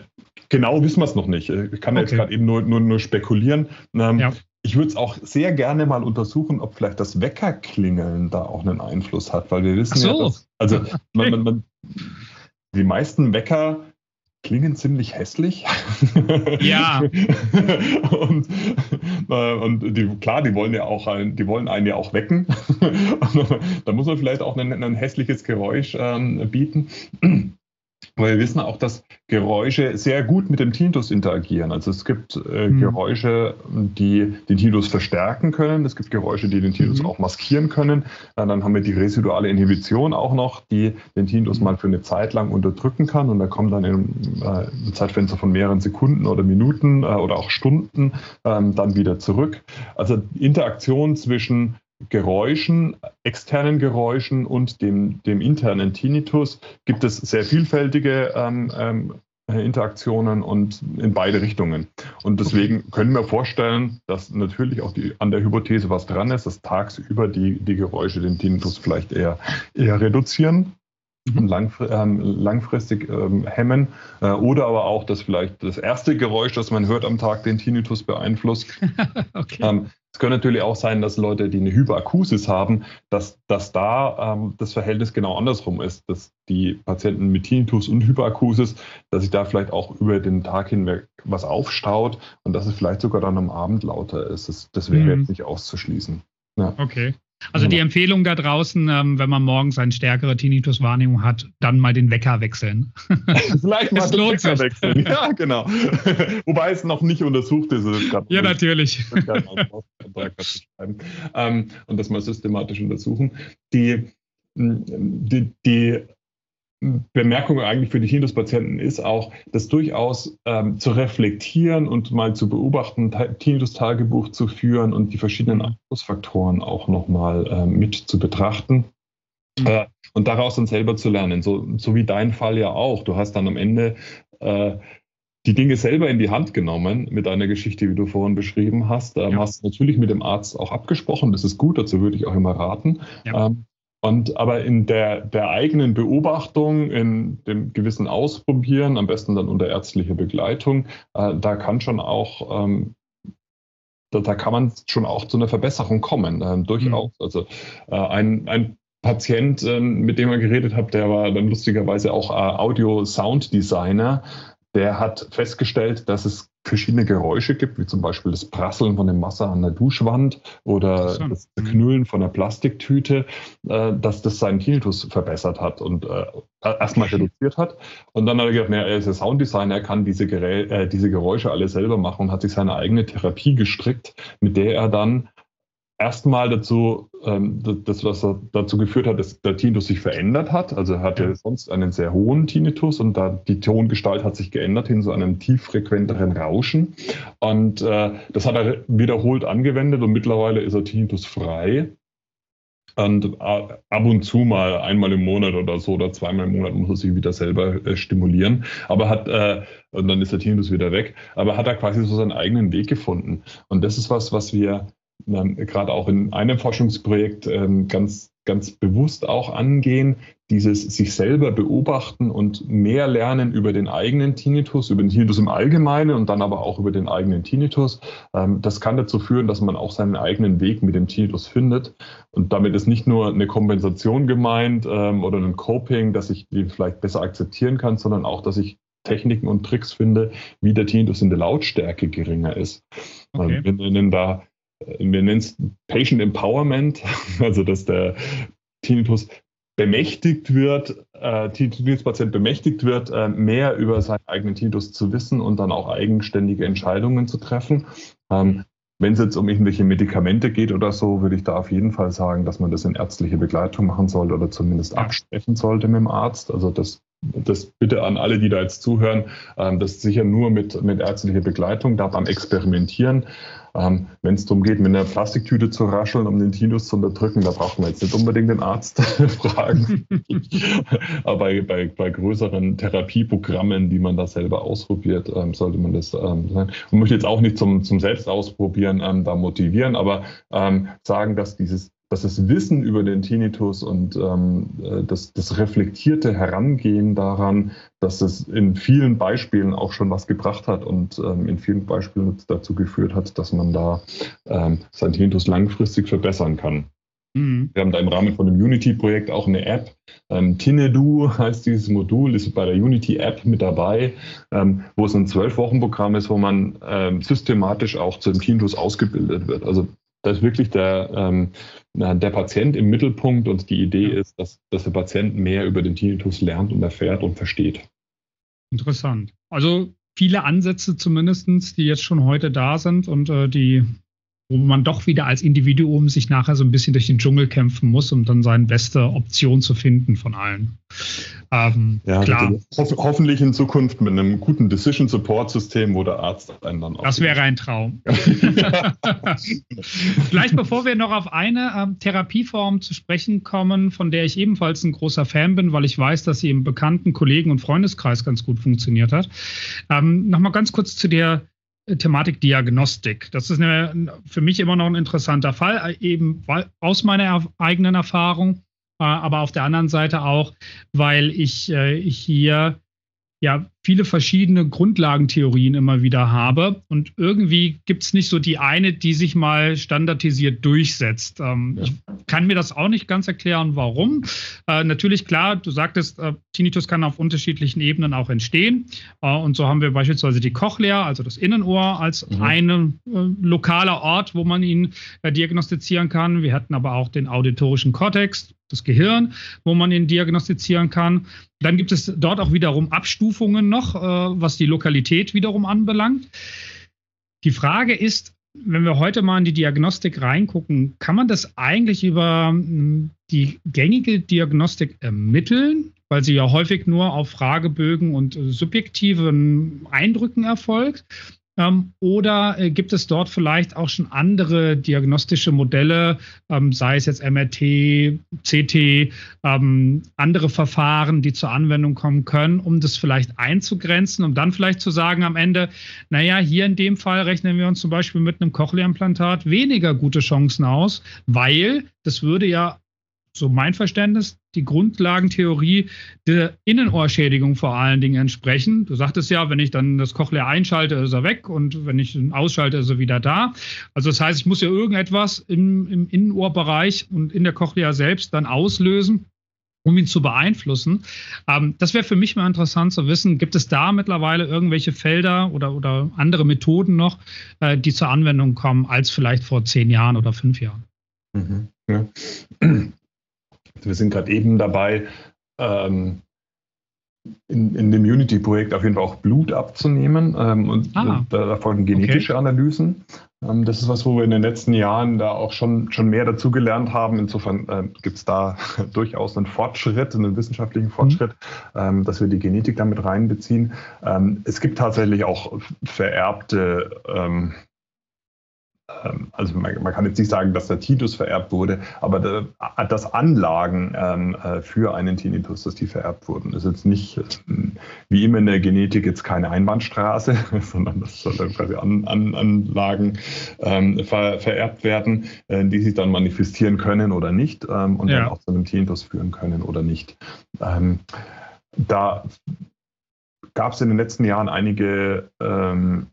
Genau wissen wir es noch nicht. Ich kann okay. jetzt gerade eben nur, nur, nur spekulieren. Ähm, ja. ich würde es auch sehr gerne mal untersuchen, ob vielleicht das Weckerklingeln da auch einen Einfluss hat, weil wir wissen so. ja, dass, also man, man, man, die meisten Wecker klingen ziemlich hässlich. Ja. und, äh, und die, klar, die wollen ja auch, ein, die wollen einen ja auch wecken. da muss man vielleicht auch ein, ein hässliches Geräusch ähm, bieten. Aber wir wissen auch, dass Geräusche sehr gut mit dem Tinnitus interagieren. Also es gibt äh, mhm. Geräusche, die den Tinnitus verstärken können. Es gibt Geräusche, die den Tinnitus mhm. auch maskieren können. Äh, dann haben wir die residuale Inhibition auch noch, die den Tinnitus mhm. mal für eine Zeit lang unterdrücken kann. Und da kommt dann in äh, einem Zeitfenster von mehreren Sekunden oder Minuten äh, oder auch Stunden ähm, dann wieder zurück. Also Interaktion zwischen Geräuschen, externen Geräuschen und dem, dem internen Tinnitus gibt es sehr vielfältige ähm, ähm, Interaktionen und in beide Richtungen. Und deswegen können wir vorstellen, dass natürlich auch die, an der Hypothese was dran ist, dass tagsüber die, die Geräusche den Tinnitus vielleicht eher, eher reduzieren und lang, ähm, langfristig ähm, hemmen. Äh, oder aber auch, dass vielleicht das erste Geräusch, das man hört am Tag, den Tinnitus beeinflusst. okay. ähm, es kann natürlich auch sein, dass Leute, die eine Hyperakusis haben, dass, dass da ähm, das Verhältnis genau andersrum ist, dass die Patienten mit Tinnitus und Hyperakusis, dass sich da vielleicht auch über den Tag hinweg was aufstaut und dass es vielleicht sogar dann am Abend lauter ist. Das, das wäre mhm. jetzt nicht auszuschließen. Ja. Okay. Also die Empfehlung da draußen, ähm, wenn man morgens eine stärkere Tinnitus-Wahrnehmung hat, dann mal den Wecker wechseln. Vielleicht mal den Wecker sich. wechseln. Ja, genau. Wobei es noch nicht untersucht ist. ja, natürlich. ähm, und das mal systematisch untersuchen. Die, die, die Bemerkung eigentlich für die Tinnitus-Patienten ist auch, das durchaus ähm, zu reflektieren und mal zu beobachten, Tinnitus-Tagebuch zu führen und die verschiedenen mhm. Einflussfaktoren auch nochmal äh, mit zu betrachten. Mhm. Äh, und daraus dann selber zu lernen, so, so wie dein Fall ja auch. Du hast dann am Ende äh, die Dinge selber in die Hand genommen mit einer Geschichte, wie du vorhin beschrieben hast. Ähm, ja. Hast natürlich mit dem Arzt auch abgesprochen, das ist gut, dazu würde ich auch immer raten. Ja. Ähm, und aber in der, der eigenen Beobachtung, in dem gewissen Ausprobieren, am besten dann unter ärztlicher Begleitung, äh, da kann schon auch, ähm, da, da, kann man schon auch zu einer Verbesserung kommen, äh, durchaus. Mhm. Also äh, ein, ein Patient, ähm, mit dem ich geredet habe, der war dann lustigerweise auch äh, Audio-Sound-Designer der hat festgestellt, dass es verschiedene Geräusche gibt, wie zum Beispiel das Prasseln von dem Wasser an der Duschwand oder das Knüllen von der Plastiktüte, äh, dass das seinen Tinnitus verbessert hat und äh, erstmal reduziert hat. Und dann hat er gedacht, er ist ja Sounddesigner, er kann diese, Gerä äh, diese Geräusche alle selber machen und hat sich seine eigene Therapie gestrickt, mit der er dann erstmal dazu, ähm, das, was dazu geführt hat, dass der Tinnitus sich verändert hat. Also er hatte sonst einen sehr hohen Tinnitus und da die Tongestalt hat sich geändert hin zu einem tieffrequenteren Rauschen. Und äh, das hat er wiederholt angewendet und mittlerweile ist er Tinnitus frei. Und äh, ab und zu mal einmal im Monat oder so oder zweimal im Monat muss er sich wieder selber äh, stimulieren. Aber hat, äh, und dann ist der Tinnitus wieder weg. Aber hat er quasi so seinen eigenen Weg gefunden. Und das ist was, was wir gerade auch in einem Forschungsprojekt ähm, ganz, ganz bewusst auch angehen, dieses sich selber beobachten und mehr lernen über den eigenen Tinnitus, über den Tinnitus im Allgemeinen und dann aber auch über den eigenen Tinnitus. Ähm, das kann dazu führen, dass man auch seinen eigenen Weg mit dem Tinnitus findet. Und damit ist nicht nur eine Kompensation gemeint ähm, oder ein Coping, dass ich die vielleicht besser akzeptieren kann, sondern auch, dass ich Techniken und Tricks finde, wie der Tinnitus in der Lautstärke geringer ist. Okay. Wir nennen da wir nennen es Patient Empowerment, also dass der Tinnitus bemächtigt wird, äh, Tinnitus-Patient bemächtigt wird, äh, mehr über seinen eigenen Tinnitus zu wissen und dann auch eigenständige Entscheidungen zu treffen. Ähm, wenn es jetzt um irgendwelche Medikamente geht oder so, würde ich da auf jeden Fall sagen, dass man das in ärztliche Begleitung machen sollte oder zumindest absprechen sollte mit dem Arzt. Also das, das bitte an alle, die da jetzt zuhören, ähm, das sicher nur mit, mit ärztlicher Begleitung, da beim Experimentieren. Ähm, Wenn es darum geht, mit einer Plastiktüte zu rascheln, um den Tinus zu unterdrücken, da braucht man jetzt nicht unbedingt den Arzt fragen. Aber bei, bei, bei, größeren Therapieprogrammen, die man da selber ausprobiert, ähm, sollte man das ähm, sein. Und möchte jetzt auch nicht zum, zum Selbstausprobieren ähm, da motivieren, aber ähm, sagen, dass dieses dass das Wissen über den Tinnitus und ähm, äh, das, das reflektierte Herangehen daran, dass es in vielen Beispielen auch schon was gebracht hat und ähm, in vielen Beispielen dazu geführt hat, dass man da ähm, sein Tinnitus langfristig verbessern kann. Mhm. Wir haben da im Rahmen von dem Unity-Projekt auch eine App. Ähm, Tinedu heißt dieses Modul, ist bei der Unity-App mit dabei, ähm, wo es ein Zwölf-Wochen-Programm ist, wo man ähm, systematisch auch zum Tinnitus ausgebildet wird. Also da ist wirklich der, ähm, der Patient im Mittelpunkt und die Idee ist, dass, dass der Patient mehr über den Tinnitus lernt und erfährt und versteht. Interessant. Also viele Ansätze zumindest, die jetzt schon heute da sind und äh, die wo man doch wieder als Individuum sich nachher so ein bisschen durch den Dschungel kämpfen muss, um dann seine beste Option zu finden von allen. Ähm, ja, klar. Ho hoffentlich in Zukunft mit einem guten Decision Support System, wo der Arzt einen dann auch. Das wäre ein Traum. Vielleicht bevor wir noch auf eine ähm, Therapieform zu sprechen kommen, von der ich ebenfalls ein großer Fan bin, weil ich weiß, dass sie im bekannten Kollegen- und Freundeskreis ganz gut funktioniert hat. Ähm, Nochmal ganz kurz zu der Thematik Diagnostik. Das ist für mich immer noch ein interessanter Fall, eben aus meiner eigenen Erfahrung, äh, aber auf der anderen Seite auch, weil ich, äh, ich hier ja viele verschiedene Grundlagentheorien immer wieder habe. Und irgendwie gibt es nicht so die eine, die sich mal standardisiert durchsetzt. Ähm, ja. Ich kann mir das auch nicht ganz erklären, warum. Äh, natürlich, klar, du sagtest, äh, Tinnitus kann auf unterschiedlichen Ebenen auch entstehen. Äh, und so haben wir beispielsweise die Cochlea, also das Innenohr, als mhm. ein äh, lokaler Ort, wo man ihn äh, diagnostizieren kann. Wir hatten aber auch den auditorischen Kortex, das Gehirn, wo man ihn diagnostizieren kann. Dann gibt es dort auch wiederum Abstufungen noch, äh, was die Lokalität wiederum anbelangt. Die Frage ist, wenn wir heute mal in die Diagnostik reingucken, kann man das eigentlich über hm, die gängige Diagnostik ermitteln, weil sie ja häufig nur auf Fragebögen und subjektiven Eindrücken erfolgt? Ähm, oder äh, gibt es dort vielleicht auch schon andere diagnostische Modelle, ähm, sei es jetzt MRT, CT, ähm, andere Verfahren, die zur Anwendung kommen können, um das vielleicht einzugrenzen, um dann vielleicht zu sagen am Ende, naja, hier in dem Fall rechnen wir uns zum Beispiel mit einem Cochlea-Implantat weniger gute Chancen aus, weil das würde ja so mein Verständnis, die Grundlagentheorie der Innenohrschädigung vor allen Dingen entsprechen. Du sagtest ja, wenn ich dann das Cochlea einschalte, ist er weg und wenn ich ihn ausschalte, ist er wieder da. Also das heißt, ich muss ja irgendetwas im, im Innenohrbereich und in der Cochlea selbst dann auslösen, um ihn zu beeinflussen. Ähm, das wäre für mich mal interessant zu wissen, gibt es da mittlerweile irgendwelche Felder oder, oder andere Methoden noch, äh, die zur Anwendung kommen, als vielleicht vor zehn Jahren oder fünf Jahren? Mhm, ja. Wir sind gerade eben dabei, ähm, in, in, dem Unity-Projekt auf jeden Fall auch Blut abzunehmen ähm, und ah, da erfolgen genetische okay. Analysen. Ähm, das ist was, wo wir in den letzten Jahren da auch schon, schon mehr dazugelernt haben. Insofern äh, gibt es da durchaus einen Fortschritt, einen wissenschaftlichen. Fortschritt, mhm. dass wir die Genetik damit reinbeziehen. Ähm, es gibt tatsächlich auch vererbte ähm, ähm, also man, man, kann jetzt nicht sagen, dass der Tinnitus vererbt wurde, aber der, dass Anlagen ähm, äh, für einen Tinnitus, dass die vererbt wurden, ist jetzt nicht ähm, wie immer in der Genetik jetzt keine Einbahnstraße, sondern das soll dann quasi an, an, Anlagen ähm, ver, vererbt werden, äh, die sich dann manifestieren können oder nicht ähm, und ja. dann auch zu einem Tinnitus führen können oder nicht. Ähm, da gab es in den letzten Jahren einige ähm,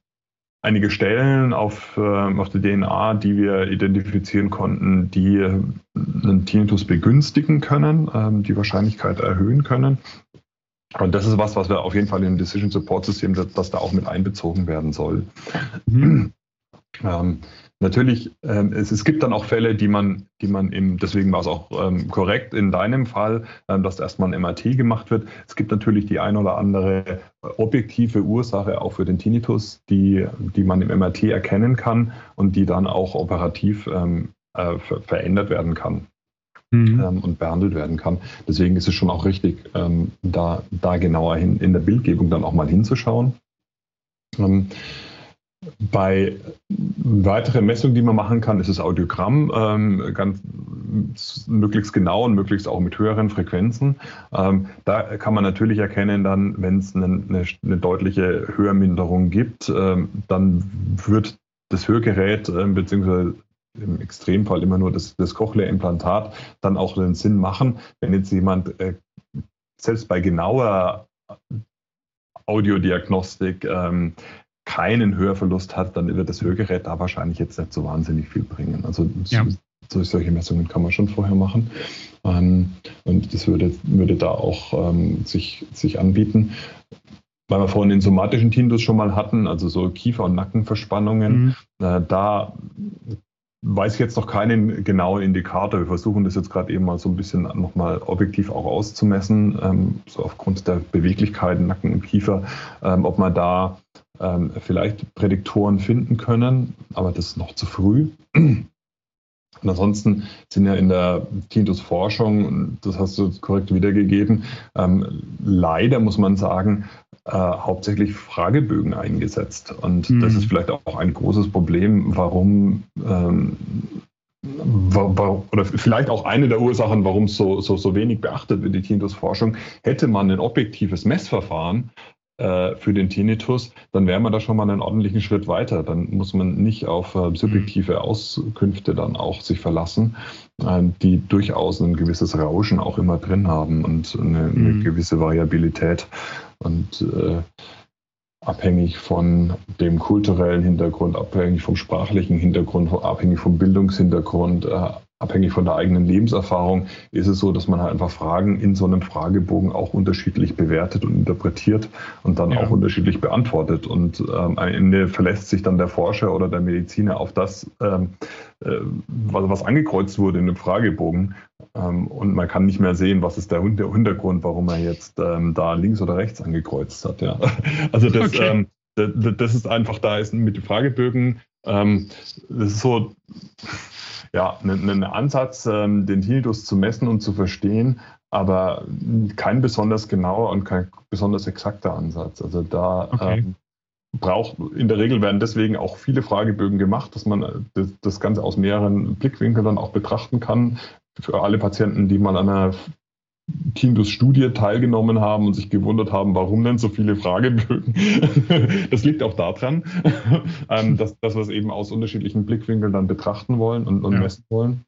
einige Stellen auf, äh, auf der DNA, die wir identifizieren konnten, die einen Tinnitus begünstigen können, ähm, die Wahrscheinlichkeit erhöhen können. Und das ist was, was wir auf jeden Fall im Decision Support System, das, das da auch mit einbezogen werden soll. Mhm. Ähm, Natürlich, ähm, es, es, gibt dann auch Fälle, die man, die man im, deswegen war es auch ähm, korrekt in deinem Fall, ähm, dass erstmal ein MRT gemacht wird. Es gibt natürlich die ein oder andere äh, objektive Ursache auch für den Tinnitus, die, die man im MRT erkennen kann und die dann auch operativ ähm, äh, ver verändert werden kann. Mhm. Ähm, und behandelt werden kann. Deswegen ist es schon auch richtig, da, da genauer hin in der Bildgebung dann auch mal hinzuschauen. Bei weiteren Messungen, die man machen kann, ist das Audiogramm ähm, ganz möglichst genau und möglichst auch mit höheren Frequenzen. Ähm, da kann man natürlich erkennen, dann, wenn es eine, eine, eine, deutliche Hörminderung gibt, ähm, dann wird das Hörgerät äh, bzw. im Extremfall immer nur das, das Cochlea-Implantat dann auch den Sinn machen, wenn jetzt jemand äh, selbst bei genauer Audiodiagnostik ähm, keinen Hörverlust hat, dann wird das Hörgerät da wahrscheinlich jetzt nicht so wahnsinnig viel bringen. Also ja. so, solche Messungen kann man schon vorher machen. Ähm, und das würde, würde da auch ähm, sich, sich anbieten. Weil wir vorhin den somatischen Tinnitus schon mal hatten, also so Kiefer- und Nackenverspannungen, mhm. äh, da weiß ich jetzt noch keinen genauen Indikator. Wir versuchen das jetzt gerade eben mal so ein bisschen nochmal objektiv auch auszumessen, ähm, so aufgrund der Beweglichkeit Nacken und Kiefer, ähm, ob man da ähm, vielleicht Prädiktoren finden können, aber das ist noch zu früh. Und ansonsten sind ja in der Tinnitus-Forschung, das hast du korrekt wiedergegeben, ähm, leider muss man sagen, äh, hauptsächlich Fragebögen eingesetzt. Und mhm. das ist vielleicht auch ein großes Problem, warum ähm, oder vielleicht auch eine der Ursachen, warum es so, so, so wenig beachtet wird, die Tinnitus-Forschung. Hätte man ein objektives Messverfahren, für den Tinnitus, dann wäre man da schon mal einen ordentlichen Schritt weiter. Dann muss man nicht auf äh, subjektive mhm. Auskünfte dann auch sich verlassen, äh, die durchaus ein gewisses Rauschen auch immer drin haben und eine, eine mhm. gewisse Variabilität. Und äh, abhängig von dem kulturellen Hintergrund, abhängig vom sprachlichen Hintergrund, abhängig vom Bildungshintergrund, äh, abhängig von der eigenen Lebenserfahrung ist es so, dass man halt einfach Fragen in so einem Fragebogen auch unterschiedlich bewertet und interpretiert und dann ja. auch unterschiedlich beantwortet. Und ähm, am Ende verlässt sich dann der Forscher oder der Mediziner auf das, ähm, äh, was, was, angekreuzt wurde in dem Fragebogen. Ähm, und man kann nicht mehr sehen, was ist der, Hintergrund, warum er jetzt ähm, da links oder rechts angekreuzt hat. Ja. Also das, okay. Ähm, das ist einfach, da ist mit den Fragebögen, ähm, das ist so ja, ein, ein Ansatz, ähm, den Tinnitus zu messen und zu verstehen, aber kein besonders genauer und kein besonders exakter Ansatz. Also da okay. ähm, braucht, in der Regel werden deswegen auch viele Fragebögen gemacht, dass man das, das Ganze aus mehreren Blickwinkeln dann auch betrachten kann. Für alle Patienten, die mal an einer Tinnitus-Studie teilgenommen haben und sich gewundert haben, warum denn so viele Fragebögen. das liegt auch daran, ähm, dass, dass wir es eben aus unterschiedlichen Blickwinkeln dann betrachten wollen und, und ja. messen wollen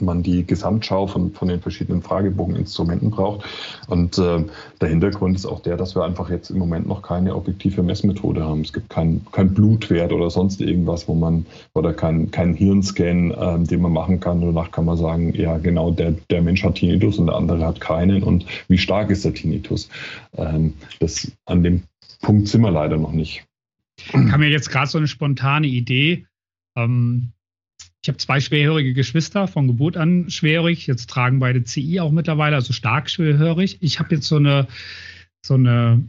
man die Gesamtschau von, von den verschiedenen Fragebogeninstrumenten braucht. Und äh, der Hintergrund ist auch der, dass wir einfach jetzt im Moment noch keine objektive Messmethode haben. Es gibt keinen kein Blutwert oder sonst irgendwas, wo man, oder keinen kein Hirnscan, äh, den man machen kann. Danach kann man sagen, ja, genau, der, der Mensch hat Tinnitus und der andere hat keinen. Und wie stark ist der Tinnitus? Ähm, das, an dem Punkt sind wir leider noch nicht. Ich habe mir jetzt gerade so eine spontane Idee. Ähm, ich habe zwei schwerhörige Geschwister, von Geburt an schwerhörig. Jetzt tragen beide CI auch mittlerweile, also stark schwerhörig. Ich habe jetzt so eine, so eine,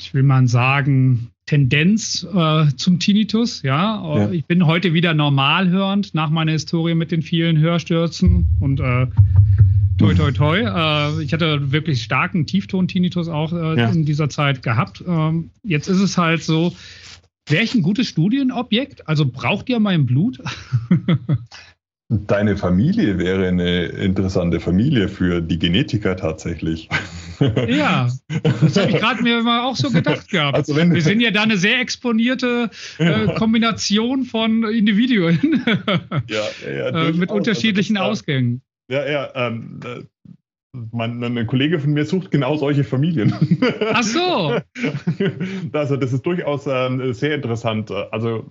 ich will mal sagen, Tendenz äh, zum Tinnitus. Ja? ja? ich bin heute wieder normal hörend nach meiner Historie mit den vielen Hörstürzen und äh, toi toi toi. Äh, ich hatte wirklich starken Tiefton-Tinnitus auch äh, ja. in dieser Zeit gehabt. Ähm, jetzt ist es halt so, Wäre ich ein gutes Studienobjekt? Also braucht ihr mein Blut? Deine Familie wäre eine interessante Familie für die Genetiker tatsächlich. Ja, das habe ich gerade mir mal auch so gedacht gehabt. Also wenn, Wir sind ja da eine sehr exponierte äh, Kombination von Individuen ja, ja, ja, äh, mit unterschiedlichen Ausgängen. Ja, ja, ähm, äh, mein, ein Kollege von mir sucht genau solche Familien. Ach so. Also das ist durchaus äh, sehr interessant. Also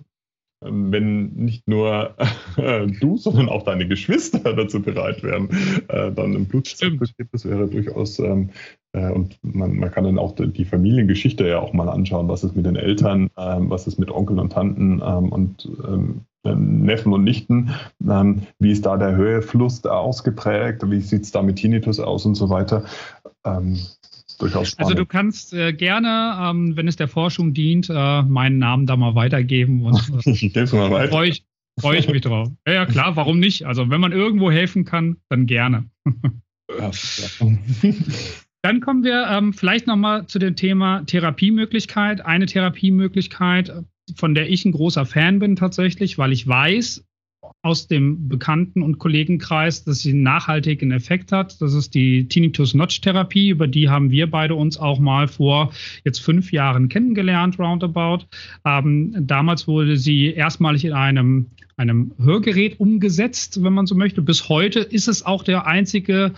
ähm, wenn nicht nur äh, du, sondern auch deine Geschwister dazu bereit wären, äh, dann ein Blutstift das wäre durchaus ähm, äh, und man, man, kann dann auch die Familiengeschichte ja auch mal anschauen, was ist mit den Eltern, ähm, was ist mit Onkeln und Tanten ähm, und ähm, Neffen und Nichten, ähm, wie ist da der Höhefluss ausgeprägt, wie sieht es da mit Tinnitus aus und so weiter. Ähm, durchaus spannend. Also du kannst äh, gerne, ähm, wenn es der Forschung dient, äh, meinen Namen da mal weitergeben. Und, äh, ich gebe mal weiter. Freue ich, freu ich mich drauf. Ja, ja, klar, warum nicht? Also wenn man irgendwo helfen kann, dann gerne. ja, Dann kommen wir ähm, vielleicht nochmal zu dem Thema Therapiemöglichkeit. Eine Therapiemöglichkeit, von der ich ein großer Fan bin tatsächlich, weil ich weiß aus dem Bekannten- und Kollegenkreis, dass sie einen nachhaltigen Effekt hat. Das ist die Tinnitus-Notch-Therapie. Über die haben wir beide uns auch mal vor jetzt fünf Jahren kennengelernt, roundabout. Ähm, damals wurde sie erstmalig in einem einem Hörgerät umgesetzt, wenn man so möchte. Bis heute ist es auch der einzige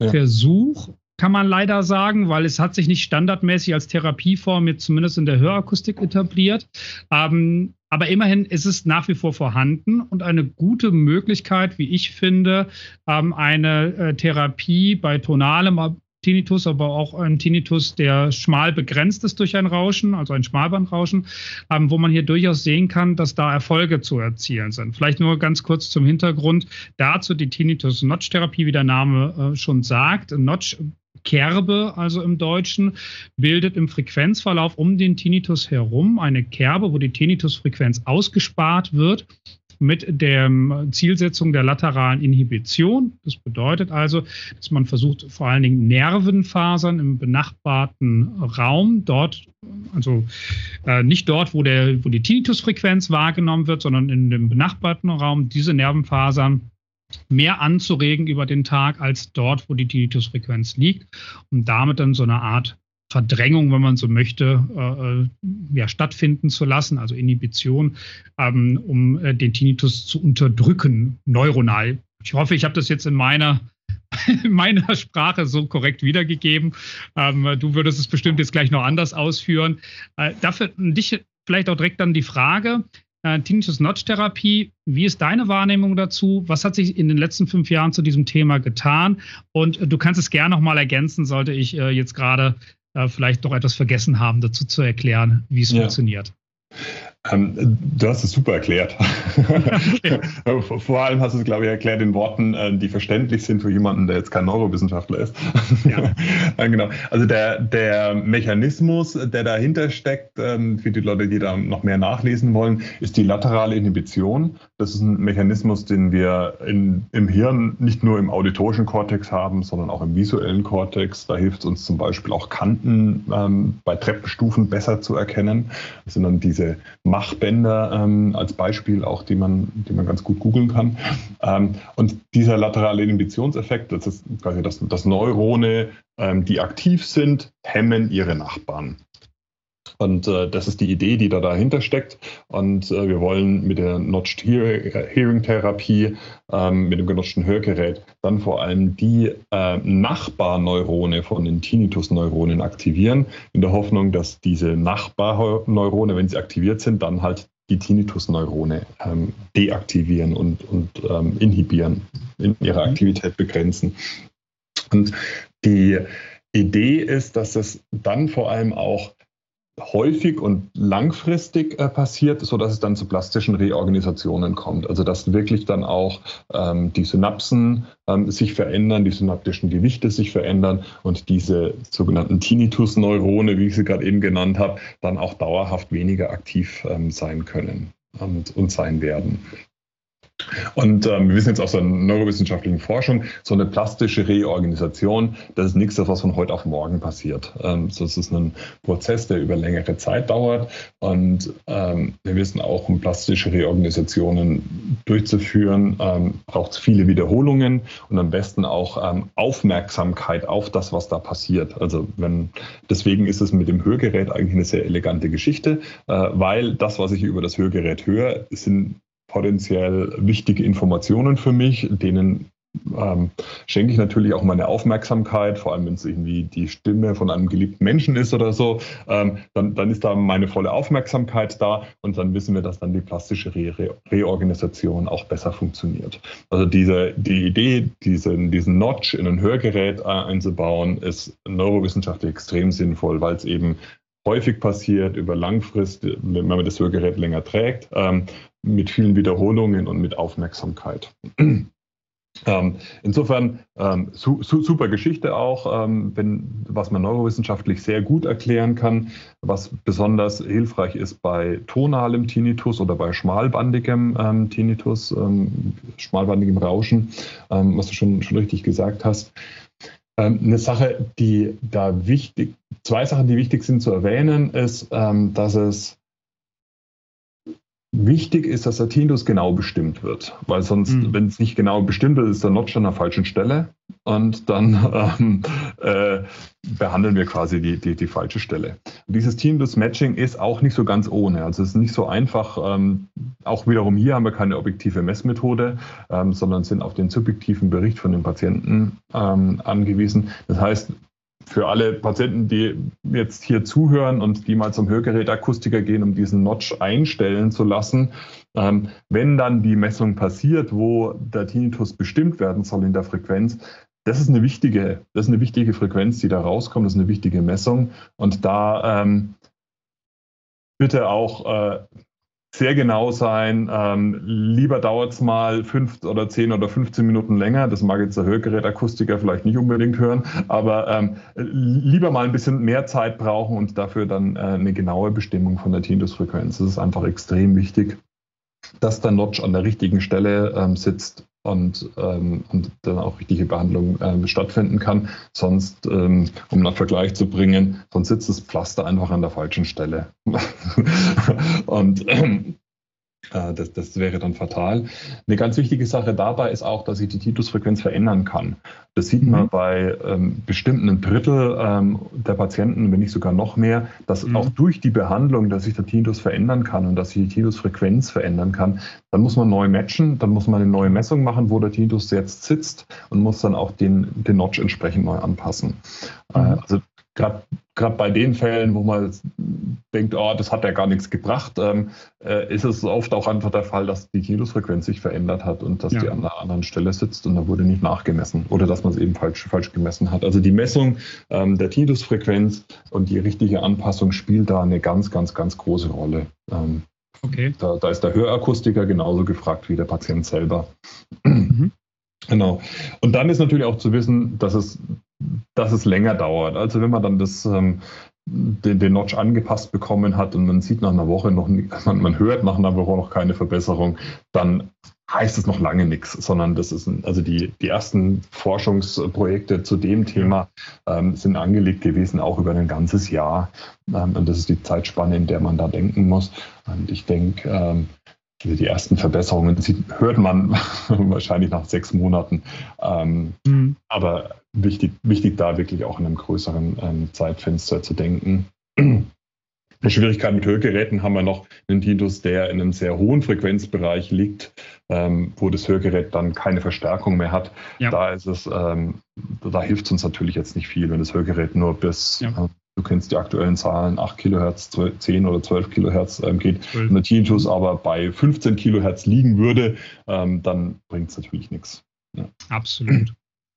ja. Versuch, kann man leider sagen, weil es hat sich nicht standardmäßig als Therapieform jetzt zumindest in der Hörakustik etabliert. Ähm, aber immerhin ist es nach wie vor vorhanden und eine gute Möglichkeit, wie ich finde, ähm, eine äh, Therapie bei tonalem Tinnitus, aber auch ein Tinnitus, der schmal begrenzt ist durch ein Rauschen, also ein Schmalbandrauschen, ähm, wo man hier durchaus sehen kann, dass da Erfolge zu erzielen sind. Vielleicht nur ganz kurz zum Hintergrund dazu die Tinnitus-Notch-Therapie, wie der Name äh, schon sagt. Notch Kerbe, also im Deutschen, bildet im Frequenzverlauf um den Tinnitus herum eine Kerbe, wo die Tinnitusfrequenz ausgespart wird mit der Zielsetzung der lateralen Inhibition. Das bedeutet also, dass man versucht, vor allen Dingen Nervenfasern im benachbarten Raum, dort, also äh, nicht dort, wo, der, wo die Tinnitusfrequenz wahrgenommen wird, sondern in dem benachbarten Raum, diese Nervenfasern mehr anzuregen über den Tag als dort, wo die Tinnitusfrequenz liegt und damit dann so eine Art Verdrängung, wenn man so möchte, äh, äh, ja, stattfinden zu lassen, also Inhibition, ähm, um äh, den Tinnitus zu unterdrücken, neuronal. Ich hoffe, ich habe das jetzt in meiner, in meiner Sprache so korrekt wiedergegeben. Ähm, du würdest es bestimmt jetzt gleich noch anders ausführen. Äh, dafür dich vielleicht auch direkt dann die Frage, äh, Tinnitus-Notch-Therapie. Wie ist deine Wahrnehmung dazu? Was hat sich in den letzten fünf Jahren zu diesem Thema getan? Und äh, du kannst es gerne nochmal ergänzen, sollte ich äh, jetzt gerade äh, vielleicht doch etwas vergessen haben, dazu zu erklären, wie es ja. funktioniert. Ähm, du hast es super erklärt. Okay. Vor allem hast du es, glaube ich, erklärt in Worten, äh, die verständlich sind für jemanden, der jetzt kein Neurowissenschaftler ist. Ja. genau. Also der, der Mechanismus, der dahinter steckt, ähm, für die Leute, die da noch mehr nachlesen wollen, ist die laterale Inhibition. Das ist ein Mechanismus, den wir in, im Hirn nicht nur im auditorischen Kortex haben, sondern auch im visuellen Kortex. Da hilft es uns zum Beispiel auch Kanten ähm, bei Treppenstufen besser zu erkennen. Das sind dann diese Machbänder ähm, als Beispiel auch, die man, die man ganz gut googeln kann. Ähm, und dieser laterale Inhibitionseffekt, das ist quasi das, das Neurone, ähm, die aktiv sind, hemmen ihre Nachbarn. Und äh, das ist die Idee, die da dahinter steckt. Und äh, wir wollen mit der Notched Hearing Therapie, ähm, mit dem genotschten Hörgerät, dann vor allem die äh, Nachbarneurone von den Tinnitus-Neuronen aktivieren, in der Hoffnung, dass diese Nachbarneurone, wenn sie aktiviert sind, dann halt die Tinnitus-Neurone ähm, deaktivieren und, und ähm, inhibieren, in ihrer mhm. Aktivität begrenzen. Und die Idee ist, dass es dann vor allem auch häufig und langfristig äh, passiert, sodass es dann zu plastischen Reorganisationen kommt. Also dass wirklich dann auch ähm, die Synapsen ähm, sich verändern, die synaptischen Gewichte sich verändern und diese sogenannten Tinnitus-Neurone, wie ich sie gerade eben genannt habe, dann auch dauerhaft weniger aktiv ähm, sein können und, und sein werden. Und ähm, wir wissen jetzt aus der neurowissenschaftlichen Forschung, so eine plastische Reorganisation, das ist nichts, was von heute auf morgen passiert. Ähm, das ist ein Prozess, der über längere Zeit dauert. Und ähm, wir wissen auch, um plastische Reorganisationen durchzuführen, ähm, braucht es viele Wiederholungen und am besten auch ähm, Aufmerksamkeit auf das, was da passiert. Also wenn deswegen ist es mit dem Hörgerät eigentlich eine sehr elegante Geschichte, äh, weil das, was ich über das Hörgerät höre, sind potenziell wichtige Informationen für mich, denen ähm, schenke ich natürlich auch meine Aufmerksamkeit, vor allem wenn es irgendwie die Stimme von einem geliebten Menschen ist oder so, ähm, dann, dann ist da meine volle Aufmerksamkeit da und dann wissen wir, dass dann die plastische Re Re Reorganisation auch besser funktioniert. Also diese, die Idee, diesen, diesen Notch in ein Hörgerät äh, einzubauen, ist neurowissenschaftlich extrem sinnvoll, weil es eben häufig passiert über Langfrist, wenn man das Hörgerät länger trägt, ähm, mit vielen Wiederholungen und mit Aufmerksamkeit. Ähm, insofern ähm, su su super Geschichte auch, ähm, wenn, was man neurowissenschaftlich sehr gut erklären kann, was besonders hilfreich ist bei tonalem Tinnitus oder bei schmalbandigem ähm, Tinnitus, ähm, schmalbandigem Rauschen, ähm, was du schon, schon richtig gesagt hast. eine Sache, die da wichtig, zwei Sachen, die wichtig sind zu erwähnen, ist, dass es Wichtig ist, dass der Tintus genau bestimmt wird, weil sonst, mhm. wenn es nicht genau bestimmt wird, ist der Notch an der falschen Stelle und dann ähm, äh, behandeln wir quasi die, die, die falsche Stelle. Und dieses Tintus-Matching ist auch nicht so ganz ohne, also es ist nicht so einfach. Ähm, auch wiederum hier haben wir keine objektive Messmethode, ähm, sondern sind auf den subjektiven Bericht von den Patienten ähm, angewiesen. Das heißt, für alle Patienten, die jetzt hier zuhören und die mal zum Hörgerätakustiker gehen, um diesen Notch einstellen zu lassen, ähm, wenn dann die Messung passiert, wo der Tinnitus bestimmt werden soll in der Frequenz, das ist eine wichtige, das ist eine wichtige Frequenz, die da rauskommt, das ist eine wichtige Messung. Und da ähm, bitte auch äh, sehr genau sein. Ähm, lieber dauert es mal fünf oder zehn oder 15 Minuten länger. Das mag jetzt der Hörgerätakustiker vielleicht nicht unbedingt hören, aber ähm, lieber mal ein bisschen mehr Zeit brauchen und dafür dann äh, eine genaue Bestimmung von der Tinnitusfrequenz. Das ist einfach extrem wichtig, dass der Notch an der richtigen Stelle ähm, sitzt und, ähm, und dann auch richtige Behandlung ähm, stattfinden kann. Sonst, ähm, um einen Vergleich zu bringen, sonst sitzt das Pflaster einfach an der falschen Stelle. und ähm, äh, das, das, wäre dann fatal. Eine ganz wichtige Sache dabei ist auch, dass ich die Titusfrequenz verändern kann. Das sieht mhm. man bei ähm, bestimmten Drittel ähm, der Patienten, wenn nicht sogar noch mehr, dass mhm. auch durch die Behandlung, dass sich der Tinnitus verändern kann und dass sich die Tinnitusfrequenz verändern kann. Dann muss man neu matchen, dann muss man eine neue Messung machen, wo der Tinnitus jetzt sitzt und muss dann auch den, den Notch entsprechend neu anpassen. Mhm. Äh, also gerade bei den Fällen, wo man denkt, oh, das hat ja gar nichts gebracht, ähm, äh, ist es oft auch einfach der Fall, dass die Tinnitusfrequenz sich verändert hat und dass ja. die an einer anderen Stelle sitzt und da wurde nicht nachgemessen oder dass man es eben falsch, falsch gemessen hat. Also die Messung ähm, der Tinnitusfrequenz und die richtige Anpassung spielt da eine ganz, ganz, ganz große Rolle. Ähm, okay. Da, da, ist der Hörakustiker genauso gefragt wie der Patient selber. Mhm. Genau. Und dann ist natürlich auch zu wissen, dass es dass es länger dauert. Also wenn man dann das, ähm, den, den, Notch angepasst bekommen hat und man sieht nach einer Woche noch, man, man hört nach einer Woche noch keine Verbesserung, dann heißt es noch lange nichts, sondern das ist ein, also die, die ersten Forschungsprojekte zu dem Thema ähm, sind angelegt gewesen, auch über ein ganzes Jahr. Ähm, und das ist die Zeitspanne, in der man da denken muss. Und ich denke, ähm, die ersten Verbesserungen hört man wahrscheinlich nach sechs Monaten. Ähm, mhm. Aber wichtig, wichtig da wirklich auch in einem größeren ähm, Zeitfenster zu denken. Die Schwierigkeit mit Hörgeräten haben wir noch einen Tinnitus, der in einem sehr hohen Frequenzbereich liegt, ähm, wo das Hörgerät dann keine Verstärkung mehr hat. Ja. Da ist es, ähm, da hilft es uns natürlich jetzt nicht viel, wenn das Hörgerät nur bis, ja. äh, du kennst die aktuellen Zahlen, 8 Kilohertz, 12, 10 oder 12 Kilohertz ähm, geht. Cool. Wenn der Tinnitus aber bei 15 Kilohertz liegen würde, ähm, dann bringt es natürlich nichts. Ja. Absolut.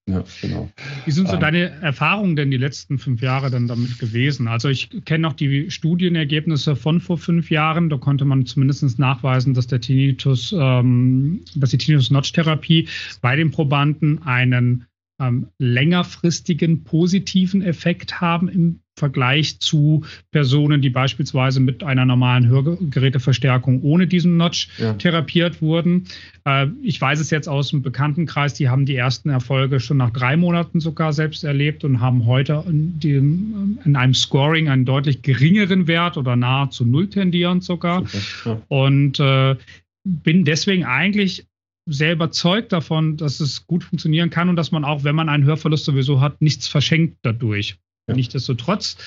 Ja, genau. Wie sind so ähm, deine Erfahrungen denn die letzten fünf Jahre dann damit gewesen? Also ich kenne noch die Studienergebnisse von vor fünf Jahren. Da konnte man zumindest nachweisen, dass der Tinnitus, ähm, dass die Tinnitus-Notch-Therapie bei den Probanden einen ähm, längerfristigen positiven Effekt haben im Vergleich zu Personen, die beispielsweise mit einer normalen Hörgeräteverstärkung ohne diesen Notch ja. therapiert wurden. Äh, ich weiß es jetzt aus dem Bekanntenkreis, die haben die ersten Erfolge schon nach drei Monaten sogar selbst erlebt und haben heute in, dem, in einem Scoring einen deutlich geringeren Wert oder nahezu null tendierend sogar. Ja. Und äh, bin deswegen eigentlich sehr überzeugt davon, dass es gut funktionieren kann und dass man auch, wenn man einen Hörverlust sowieso hat, nichts verschenkt dadurch. Ja. Nichtsdestotrotz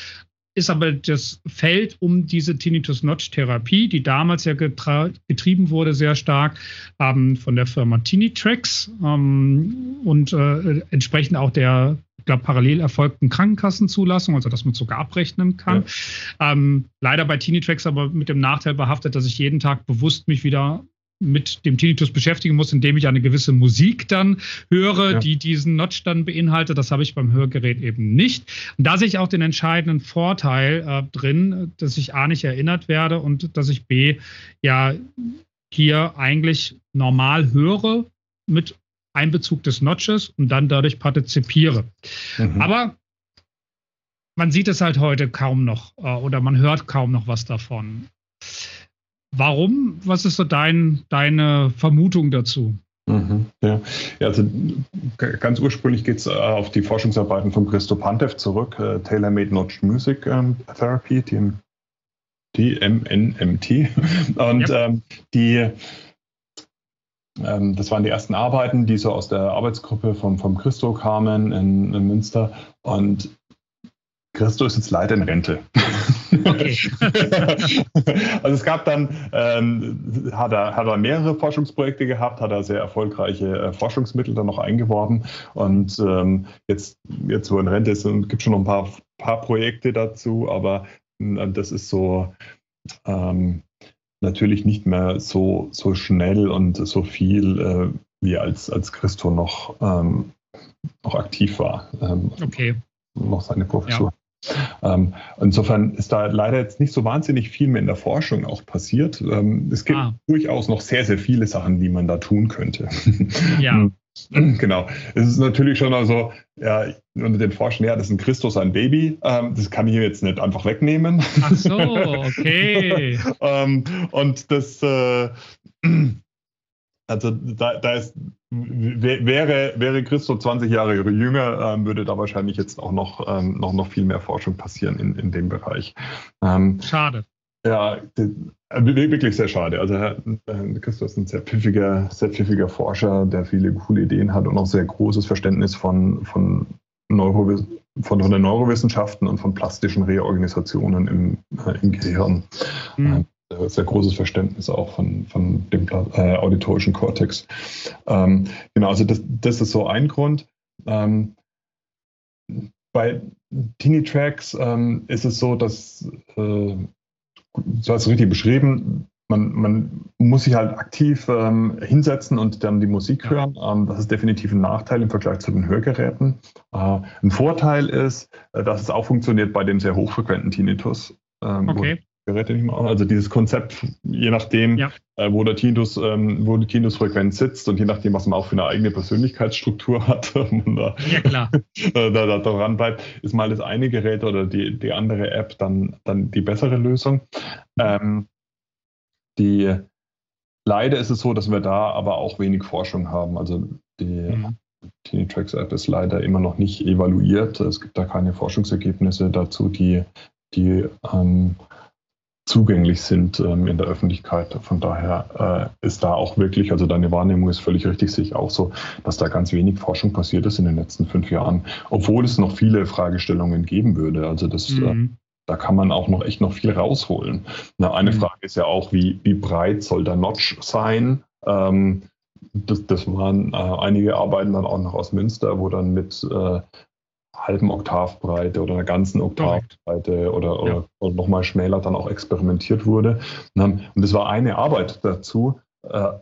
ist aber das Feld um diese Tinnitus-Notch-Therapie, die damals ja getrieben wurde, sehr stark ähm, von der Firma Tinitrax ähm, und äh, entsprechend auch der ich glaube, parallel erfolgten Krankenkassenzulassung, also dass man sogar abrechnen kann. Ja. Ähm, leider bei Tinitrax aber mit dem Nachteil behaftet, dass ich jeden Tag bewusst mich wieder mit dem Tinnitus beschäftigen muss, indem ich eine gewisse Musik dann höre, ja. die diesen Notch dann beinhaltet. Das habe ich beim Hörgerät eben nicht. Und da sehe ich auch den entscheidenden Vorteil äh, drin, dass ich A nicht erinnert werde und dass ich B ja hier eigentlich normal höre mit Einbezug des Notches und dann dadurch partizipiere. Mhm. Aber man sieht es halt heute kaum noch äh, oder man hört kaum noch was davon. Warum? Was ist so dein, deine Vermutung dazu? Mhm, ja. ja, also ganz ursprünglich geht es äh, auf die Forschungsarbeiten von Christo Pantev zurück, äh, Tailor-Made Notched Music ähm, Therapy, die TMNMT. Und ja. ähm, die, ähm, das waren die ersten Arbeiten, die so aus der Arbeitsgruppe vom, vom Christo kamen in, in Münster. Und Christo ist jetzt leider in Rente. Okay. also es gab dann, ähm, hat, er, hat er mehrere Forschungsprojekte gehabt, hat er sehr erfolgreiche äh, Forschungsmittel dann noch eingeworben und ähm, jetzt, jetzt wo er in Rente ist, gibt es schon noch ein paar, paar Projekte dazu, aber äh, das ist so ähm, natürlich nicht mehr so, so schnell und so viel, äh, wie als, als Christo noch, ähm, noch aktiv war. Ähm, okay. Noch seine Professur. Ja. Ähm, insofern ist da leider jetzt nicht so wahnsinnig viel mehr in der Forschung auch passiert. Ähm, es gibt ah. durchaus noch sehr, sehr viele Sachen, die man da tun könnte. Ja. Genau. Es ist natürlich schon also, ja, unter den Forschern, ja, das ist ein Christus, ein Baby. Ähm, das kann ich jetzt nicht einfach wegnehmen. Ach so, okay. ähm, und das, äh, also da, da ist, wäre, wäre Christo 20 Jahre jünger, ähm, würde da wahrscheinlich jetzt auch noch, ähm, noch, noch viel mehr Forschung passieren in, in dem Bereich. Ähm, schade. Ja, äh, wirklich sehr schade. Also Herr, Christo ist ein sehr pfiffiger, sehr pfiffiger Forscher, der viele coole Ideen hat und auch sehr großes Verständnis von, von, Neuro, von, von den Neurowissenschaften und von plastischen Reorganisationen im, äh, im Gehirn. Mhm sehr großes Verständnis auch von, von dem äh, auditorischen Kortex. Ähm, genau, also das, das ist so ein Grund. Ähm, bei Teeny Tracks ähm, ist es so, dass, äh, du hast es richtig beschrieben, man, man, muss sich halt aktiv ähm, hinsetzen und dann die Musik hören. Ähm, das ist definitiv ein Nachteil im Vergleich zu den Hörgeräten. Äh, ein Vorteil ist, äh, dass es auch funktioniert bei dem sehr hochfrequenten Tinnitus. Ähm, okay. Geräte nicht mehr an. Also dieses Konzept, je nachdem, ja. äh, wo der Tinnitus, ähm, wo die Tinnitusfrequenz sitzt und je nachdem, was man auch für eine eigene Persönlichkeitsstruktur hat, da, ja, klar. da, da, dran bleibt, ist mal das eine Gerät oder die, die andere App dann, dann die bessere Lösung. Ähm, die leider ist es so, dass wir da aber auch wenig Forschung haben. Also die mhm. Tracks App ist leider immer noch nicht evaluiert. Es gibt da keine Forschungsergebnisse dazu, die, die ähm, zugänglich sind ähm, in der Öffentlichkeit. Von daher äh, ist da auch wirklich, also deine Wahrnehmung ist völlig richtig, sehe ich auch so, dass da ganz wenig Forschung passiert ist in den letzten fünf Jahren, obwohl es noch viele Fragestellungen geben würde. Also das, äh, mhm. äh, da kann man auch noch echt noch viel rausholen. Na, eine mhm. Frage ist ja auch, wie, wie breit soll der Notch sein? Ähm, das, das, waren äh, einige Arbeiten dann auch noch aus Münster, wo dann mit äh, halben Oktavbreite oder einer ganzen Oktavbreite oder, ja. oder nochmal schmäler dann auch experimentiert wurde. Und das war eine Arbeit dazu. Äh,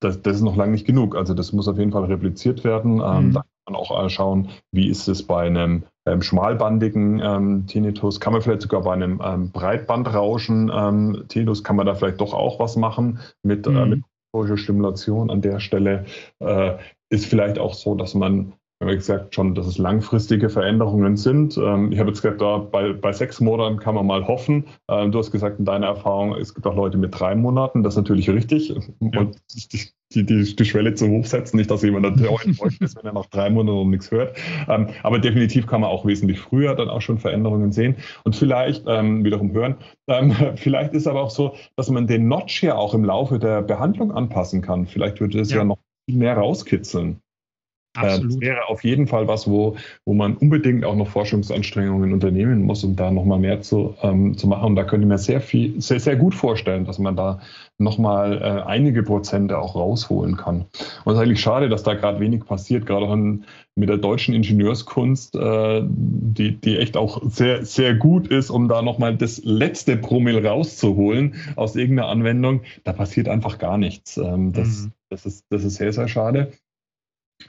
das, das ist noch lange nicht genug. Also das muss auf jeden Fall repliziert werden. Ähm, mhm. Da kann man auch schauen, wie ist es bei einem ähm, schmalbandigen ähm, Tinnitus, kann man vielleicht sogar bei einem ähm, Breitbandrauschen ähm, Tinnitus, kann man da vielleicht doch auch was machen mit, mhm. äh, mit Stimulation an der Stelle. Äh, ist vielleicht auch so, dass man haben wir gesagt schon, dass es langfristige Veränderungen sind. Ähm, ich habe jetzt gesagt, da bei, bei sechs Monaten kann man mal hoffen. Ähm, du hast gesagt, in deiner Erfahrung, es gibt auch Leute mit drei Monaten. Das ist natürlich richtig. Ja. Und die, die, die, die, Schwelle zu hoch setzen, nicht, dass jemand enttäuscht ist, wenn er nach drei Monaten noch nichts hört. Ähm, aber definitiv kann man auch wesentlich früher dann auch schon Veränderungen sehen und vielleicht wiederum hören. Vielleicht ist aber auch so, dass man den Notch ja auch im Laufe der Behandlung anpassen kann. Vielleicht würde es ja. ja noch viel mehr rauskitzeln. Äh, Absolut. Das wäre auf jeden Fall was, wo, wo man unbedingt auch noch Forschungsanstrengungen unternehmen muss, um da nochmal mehr zu, ähm, zu machen. Und da könnte ich mir sehr viel, sehr, sehr gut vorstellen, dass man da nochmal äh, einige Prozente auch rausholen kann. Und es ist eigentlich schade, dass da gerade wenig passiert, gerade auch mit der deutschen Ingenieurskunst, äh, die, die echt auch sehr, sehr gut ist, um da nochmal das letzte Promille rauszuholen aus irgendeiner Anwendung. Da passiert einfach gar nichts. Ähm, das, mhm. das, ist, das ist sehr, sehr schade.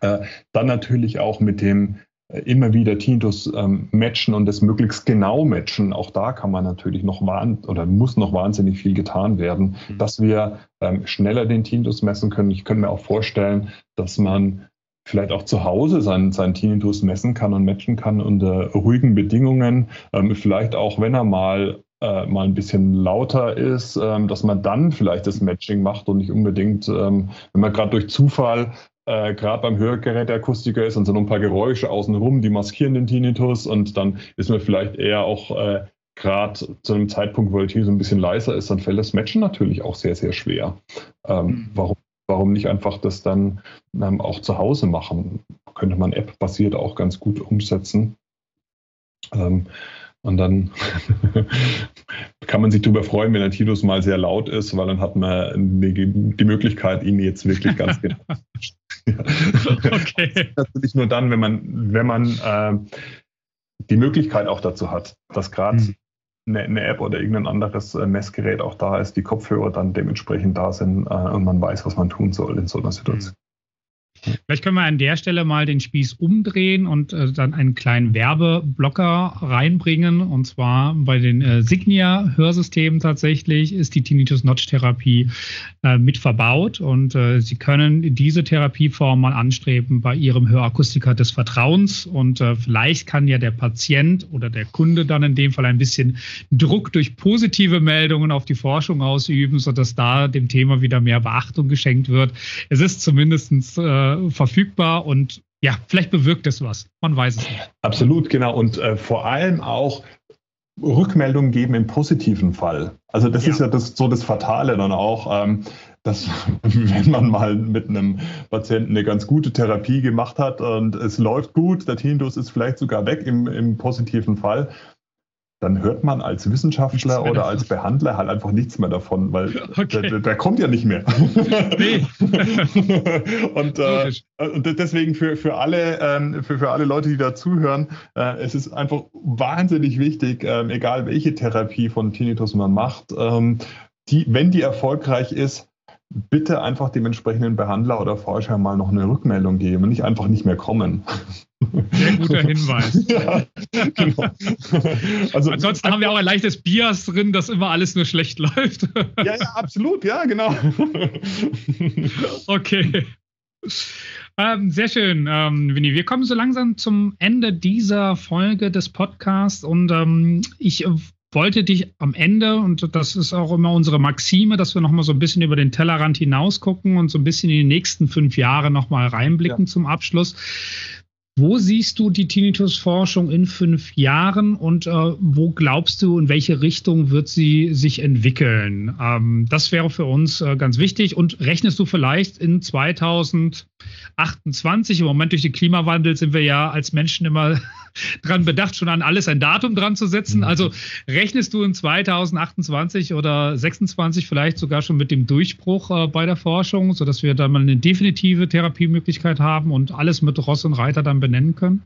Äh, dann natürlich auch mit dem äh, immer wieder Tintus ähm, matchen und das möglichst genau matchen. Auch da kann man natürlich noch oder muss noch wahnsinnig viel getan werden, mhm. dass wir ähm, schneller den Tintus messen können. Ich könnte mir auch vorstellen, dass man vielleicht auch zu Hause seinen, seinen Tinnitus messen kann und matchen kann unter ruhigen Bedingungen. Ähm, vielleicht auch, wenn er mal äh, mal ein bisschen lauter ist, ähm, dass man dann vielleicht das Matching macht und nicht unbedingt, ähm, wenn man gerade durch Zufall äh, gerade beim Hörgerät der Akustiker ist und so ein paar Geräusche außenrum, die maskieren den Tinnitus und dann ist man vielleicht eher auch äh, gerade zu einem Zeitpunkt, wo der Tinnitus ein bisschen leiser ist, dann fällt das Matchen natürlich auch sehr, sehr schwer. Ähm, mhm. warum, warum nicht einfach das dann ähm, auch zu Hause machen? Könnte man App-basiert auch ganz gut umsetzen. Ähm, und dann kann man sich darüber freuen, wenn der Tinnitus mal sehr laut ist, weil dann hat man die, Möglichkeit, ihn jetzt wirklich ganz genau. okay. Natürlich nur dann, wenn man, wenn man äh, die Möglichkeit auch dazu hat, dass gerade hm. eine, eine, App oder irgendein anderes äh, Messgerät auch da ist, die Kopfhörer dann dementsprechend da sind äh, und man weiß, was man tun soll in so einer Situation. Hm. Vielleicht können wir an der Stelle mal den Spieß umdrehen und äh, dann einen kleinen Werbeblocker reinbringen. Und zwar bei den äh, Signia-Hörsystemen tatsächlich ist die Tinnitus-Notch-Therapie äh, mit verbaut. Und äh, Sie können diese Therapieform mal anstreben bei Ihrem Hörakustiker des Vertrauens. Und äh, vielleicht kann ja der Patient oder der Kunde dann in dem Fall ein bisschen Druck durch positive Meldungen auf die Forschung ausüben, sodass da dem Thema wieder mehr Beachtung geschenkt wird. Es ist zumindest äh, verfügbar und ja, vielleicht bewirkt es was. Man weiß es nicht. Absolut, genau. Und äh, vor allem auch Rückmeldungen geben im positiven Fall. Also das ja. ist ja das, so das Fatale dann auch, ähm, dass wenn man mal mit einem Patienten eine ganz gute Therapie gemacht hat und es läuft gut, der Tinnitus ist vielleicht sogar weg im, im positiven Fall, dann hört man als Wissenschaftler oder davon. als Behandler halt einfach nichts mehr davon, weil okay. der, der, kommt ja nicht mehr. Nee. und, äh, und, deswegen für, für, alle, ähm, für, für alle Leute, die da zuhören, äh, es ist einfach wahnsinnig wichtig, äh, egal welche Therapie von Tinnitus man macht, ähm, die, wenn die erfolgreich ist, bitte einfach dem entsprechenden Behandler oder Forscher mal noch eine Rückmeldung geben und nicht einfach nicht mehr kommen. Sehr guter Hinweis. ja, genau. also, Ansonsten haben wir auch ein leichtes Bias drin, dass immer alles nur schlecht läuft. ja, ja, absolut, ja, genau. okay. Ähm, sehr schön, ähm, Winnie. Wir kommen so langsam zum Ende dieser Folge des Podcasts und ähm, ich wollte dich am Ende, und das ist auch immer unsere Maxime, dass wir nochmal so ein bisschen über den Tellerrand hinaus gucken und so ein bisschen in die nächsten fünf Jahre nochmal reinblicken ja. zum Abschluss. Wo siehst du die Tinnitus-Forschung in fünf Jahren und äh, wo glaubst du, in welche Richtung wird sie sich entwickeln? Ähm, das wäre für uns äh, ganz wichtig. Und rechnest du vielleicht in 2028, im Moment durch den Klimawandel sind wir ja als Menschen immer dran bedacht, schon an alles ein Datum dran zu setzen. Mhm. Also rechnest du in 2028 oder 26 vielleicht sogar schon mit dem Durchbruch äh, bei der Forschung, sodass wir dann mal eine definitive Therapiemöglichkeit haben und alles mit Ross und Reiter dann benennen können?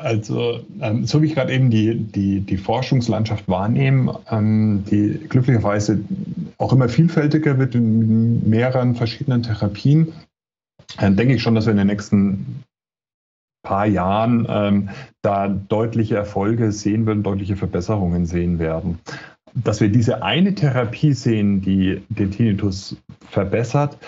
Also, ähm, so wie ich gerade eben die, die, die Forschungslandschaft wahrnehme, ähm, die glücklicherweise auch immer vielfältiger wird in mehreren verschiedenen Therapien, dann denke ich schon, dass wir in den nächsten paar Jahren ähm, da deutliche Erfolge sehen werden, deutliche Verbesserungen sehen werden. Dass wir diese eine Therapie sehen, die den Tinnitus verbessert,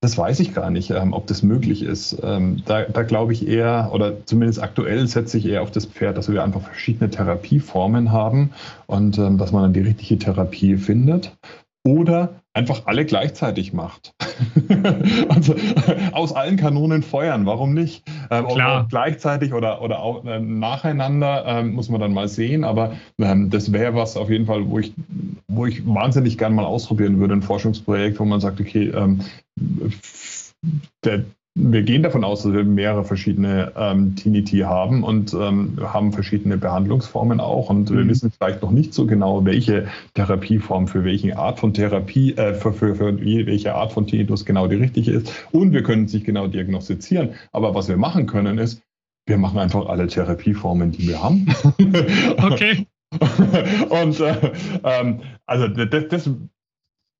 das weiß ich gar nicht, ähm, ob das möglich ist. Ähm, da, da glaube ich eher, oder zumindest aktuell setze ich eher auf das Pferd, dass wir einfach verschiedene Therapieformen haben und ähm, dass man dann die richtige Therapie findet. Oder einfach alle gleichzeitig macht. also aus allen Kanonen feuern, warum nicht? Ähm, Klar. gleichzeitig oder, oder auch, äh, nacheinander ähm, muss man dann mal sehen, aber ähm, das wäre was auf jeden Fall, wo ich, wo ich wahnsinnig gern mal ausprobieren würde, ein Forschungsprojekt, wo man sagt, okay, ähm, der, wir gehen davon aus, dass wir mehrere verschiedene ähm, Tinnitti haben und ähm, haben verschiedene Behandlungsformen auch. Und mhm. wir wissen vielleicht noch nicht so genau, welche Therapieform für welche Art von Therapie, äh, für, für, für welche Art von Tinnitus genau die richtige ist. Und wir können es nicht genau diagnostizieren. Aber was wir machen können, ist, wir machen einfach alle Therapieformen, die wir haben. okay. und äh, ähm, also das, das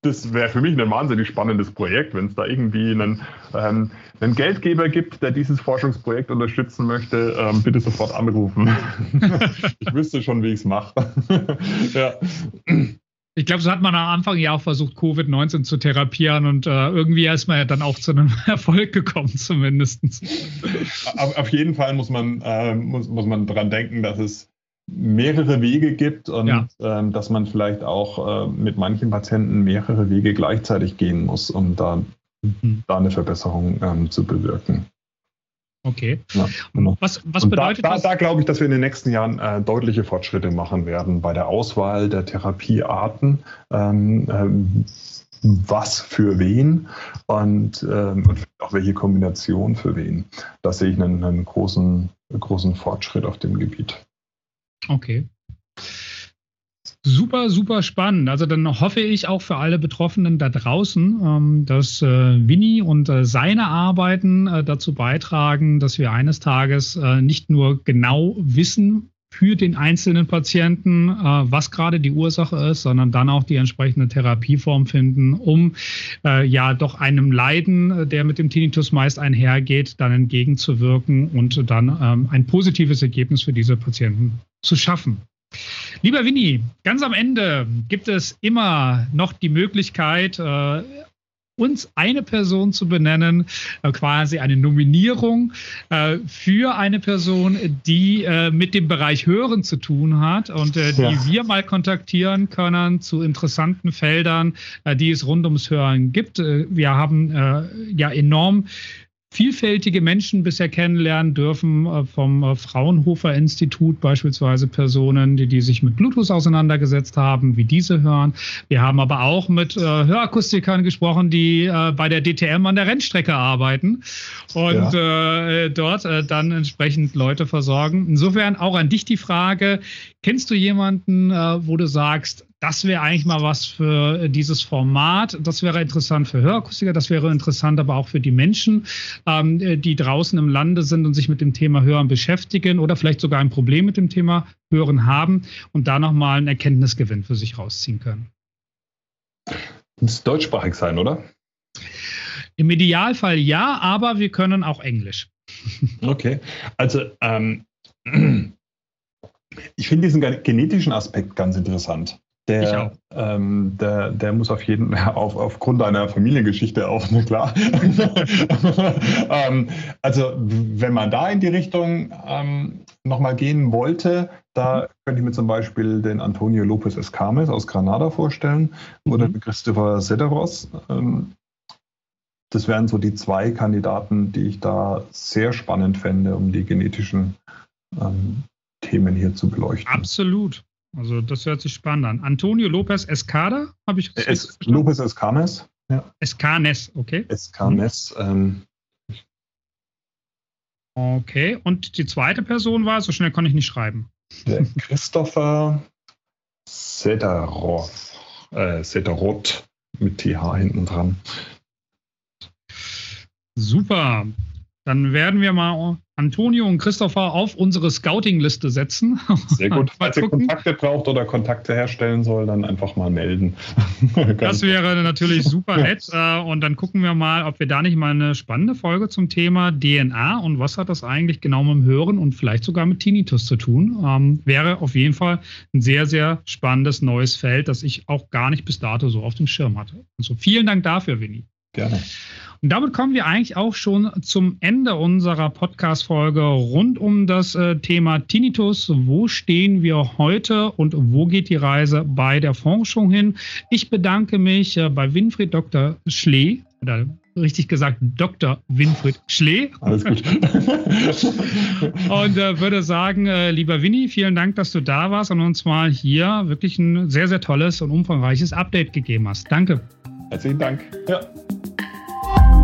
das wäre für mich ein wahnsinnig spannendes Projekt, wenn es da irgendwie einen, ähm, einen, Geldgeber gibt, der dieses Forschungsprojekt unterstützen möchte, ähm, bitte sofort anrufen. ich wüsste schon, wie ich es mache. ja. Ich glaube, so hat man am Anfang ja auch versucht, Covid-19 zu therapieren und äh, irgendwie ist man ja dann auch zu einem Erfolg gekommen, zumindest. Auf, auf jeden Fall muss man, äh, muss, muss man dran denken, dass es mehrere Wege gibt und ja. ähm, dass man vielleicht auch äh, mit manchen Patienten mehrere Wege gleichzeitig gehen muss, um da, mhm. da eine Verbesserung ähm, zu bewirken. Okay. Ja, genau. Was, was bedeutet da, das? Da, da glaube ich, dass wir in den nächsten Jahren äh, deutliche Fortschritte machen werden bei der Auswahl der Therapiearten. Ähm, ähm, was für wen und, ähm, und auch welche Kombination für wen. Da sehe ich einen, einen großen, großen Fortschritt auf dem Gebiet. Okay. Super, super spannend. Also dann hoffe ich auch für alle Betroffenen da draußen, ähm, dass äh, Winnie und äh, seine Arbeiten äh, dazu beitragen, dass wir eines Tages nicht nur genau wissen, für den einzelnen Patienten, was gerade die Ursache ist, sondern dann auch die entsprechende Therapieform finden, um ja doch einem Leiden, der mit dem Tinnitus meist einhergeht, dann entgegenzuwirken und dann ähm, ein positives Ergebnis für diese Patienten zu schaffen. Lieber Winnie, ganz am Ende gibt es immer noch die Möglichkeit, äh, uns eine Person zu benennen, äh, quasi eine Nominierung äh, für eine Person, die äh, mit dem Bereich Hören zu tun hat und äh, die ja. wir mal kontaktieren können zu interessanten Feldern, die es rund ums Hören gibt. wir haben ja enorm vielfältige Menschen bisher kennenlernen dürfen, äh, vom äh, Fraunhofer Institut beispielsweise Personen, die, die sich mit Bluetooth auseinandergesetzt haben, wie diese hören. Wir haben aber auch mit äh, Hörakustikern gesprochen, die äh, bei der DTM an der Rennstrecke arbeiten und ja. äh, dort dann entsprechend Leute versorgen. Insofern auch an dich die Frage, kennst du jemanden, wo du sagst, das wäre eigentlich mal was für dieses Format. Das wäre interessant für Hörakustiker, das wäre interessant aber auch für die Menschen, ähm, die draußen im Lande sind und sich mit dem Thema Hören beschäftigen oder vielleicht sogar ein Problem mit dem Thema Hören haben und da nochmal einen Erkenntnisgewinn für sich rausziehen können. Muss deutschsprachig sein, oder? Im Idealfall ja, aber wir können auch Englisch. Okay, also ähm, ich finde diesen genetischen Aspekt ganz interessant. Der, ähm, der, der muss auf jeden Fall auf, aufgrund einer Familiengeschichte auch, ne, klar. ähm, also, wenn man da in die Richtung ähm, nochmal gehen wollte, da könnte ich mir zum Beispiel den Antonio Lopez Escames aus Granada vorstellen mhm. oder Christopher Sederos. Ähm, das wären so die zwei Kandidaten, die ich da sehr spannend fände, um die genetischen ähm, Themen hier zu beleuchten. Absolut. Also das hört sich spannend an. Antonio Lopez Escada, habe ich es, Lopez Escanes. Ja. Escanes, okay. Escanes. Ähm. Okay, und die zweite Person war, so schnell konnte ich nicht schreiben. Der Christopher Sederoth, äh, Sederoth mit TH hinten dran. Super. Dann werden wir mal Antonio und Christopher auf unsere Scouting-Liste setzen. Sehr gut. Falls ihr Kontakte braucht oder Kontakte herstellen soll, dann einfach mal melden. das wäre natürlich super nett. Äh, und dann gucken wir mal, ob wir da nicht mal eine spannende Folge zum Thema DNA und was hat das eigentlich genau mit dem Hören und vielleicht sogar mit Tinnitus zu tun. Ähm, wäre auf jeden Fall ein sehr, sehr spannendes neues Feld, das ich auch gar nicht bis dato so auf dem Schirm hatte. Also vielen Dank dafür, Winnie. Gerne. Und damit kommen wir eigentlich auch schon zum Ende unserer Podcast-Folge rund um das äh, Thema Tinnitus. Wo stehen wir heute und wo geht die Reise bei der Forschung hin? Ich bedanke mich äh, bei Winfried Dr. Schlee, oder richtig gesagt Dr. Winfried Schlee. Alles gut. und äh, würde sagen, äh, lieber Winnie, vielen Dank, dass du da warst und uns mal hier wirklich ein sehr, sehr tolles und umfangreiches Update gegeben hast. Danke. Herzlichen Dank. Ja. Bye.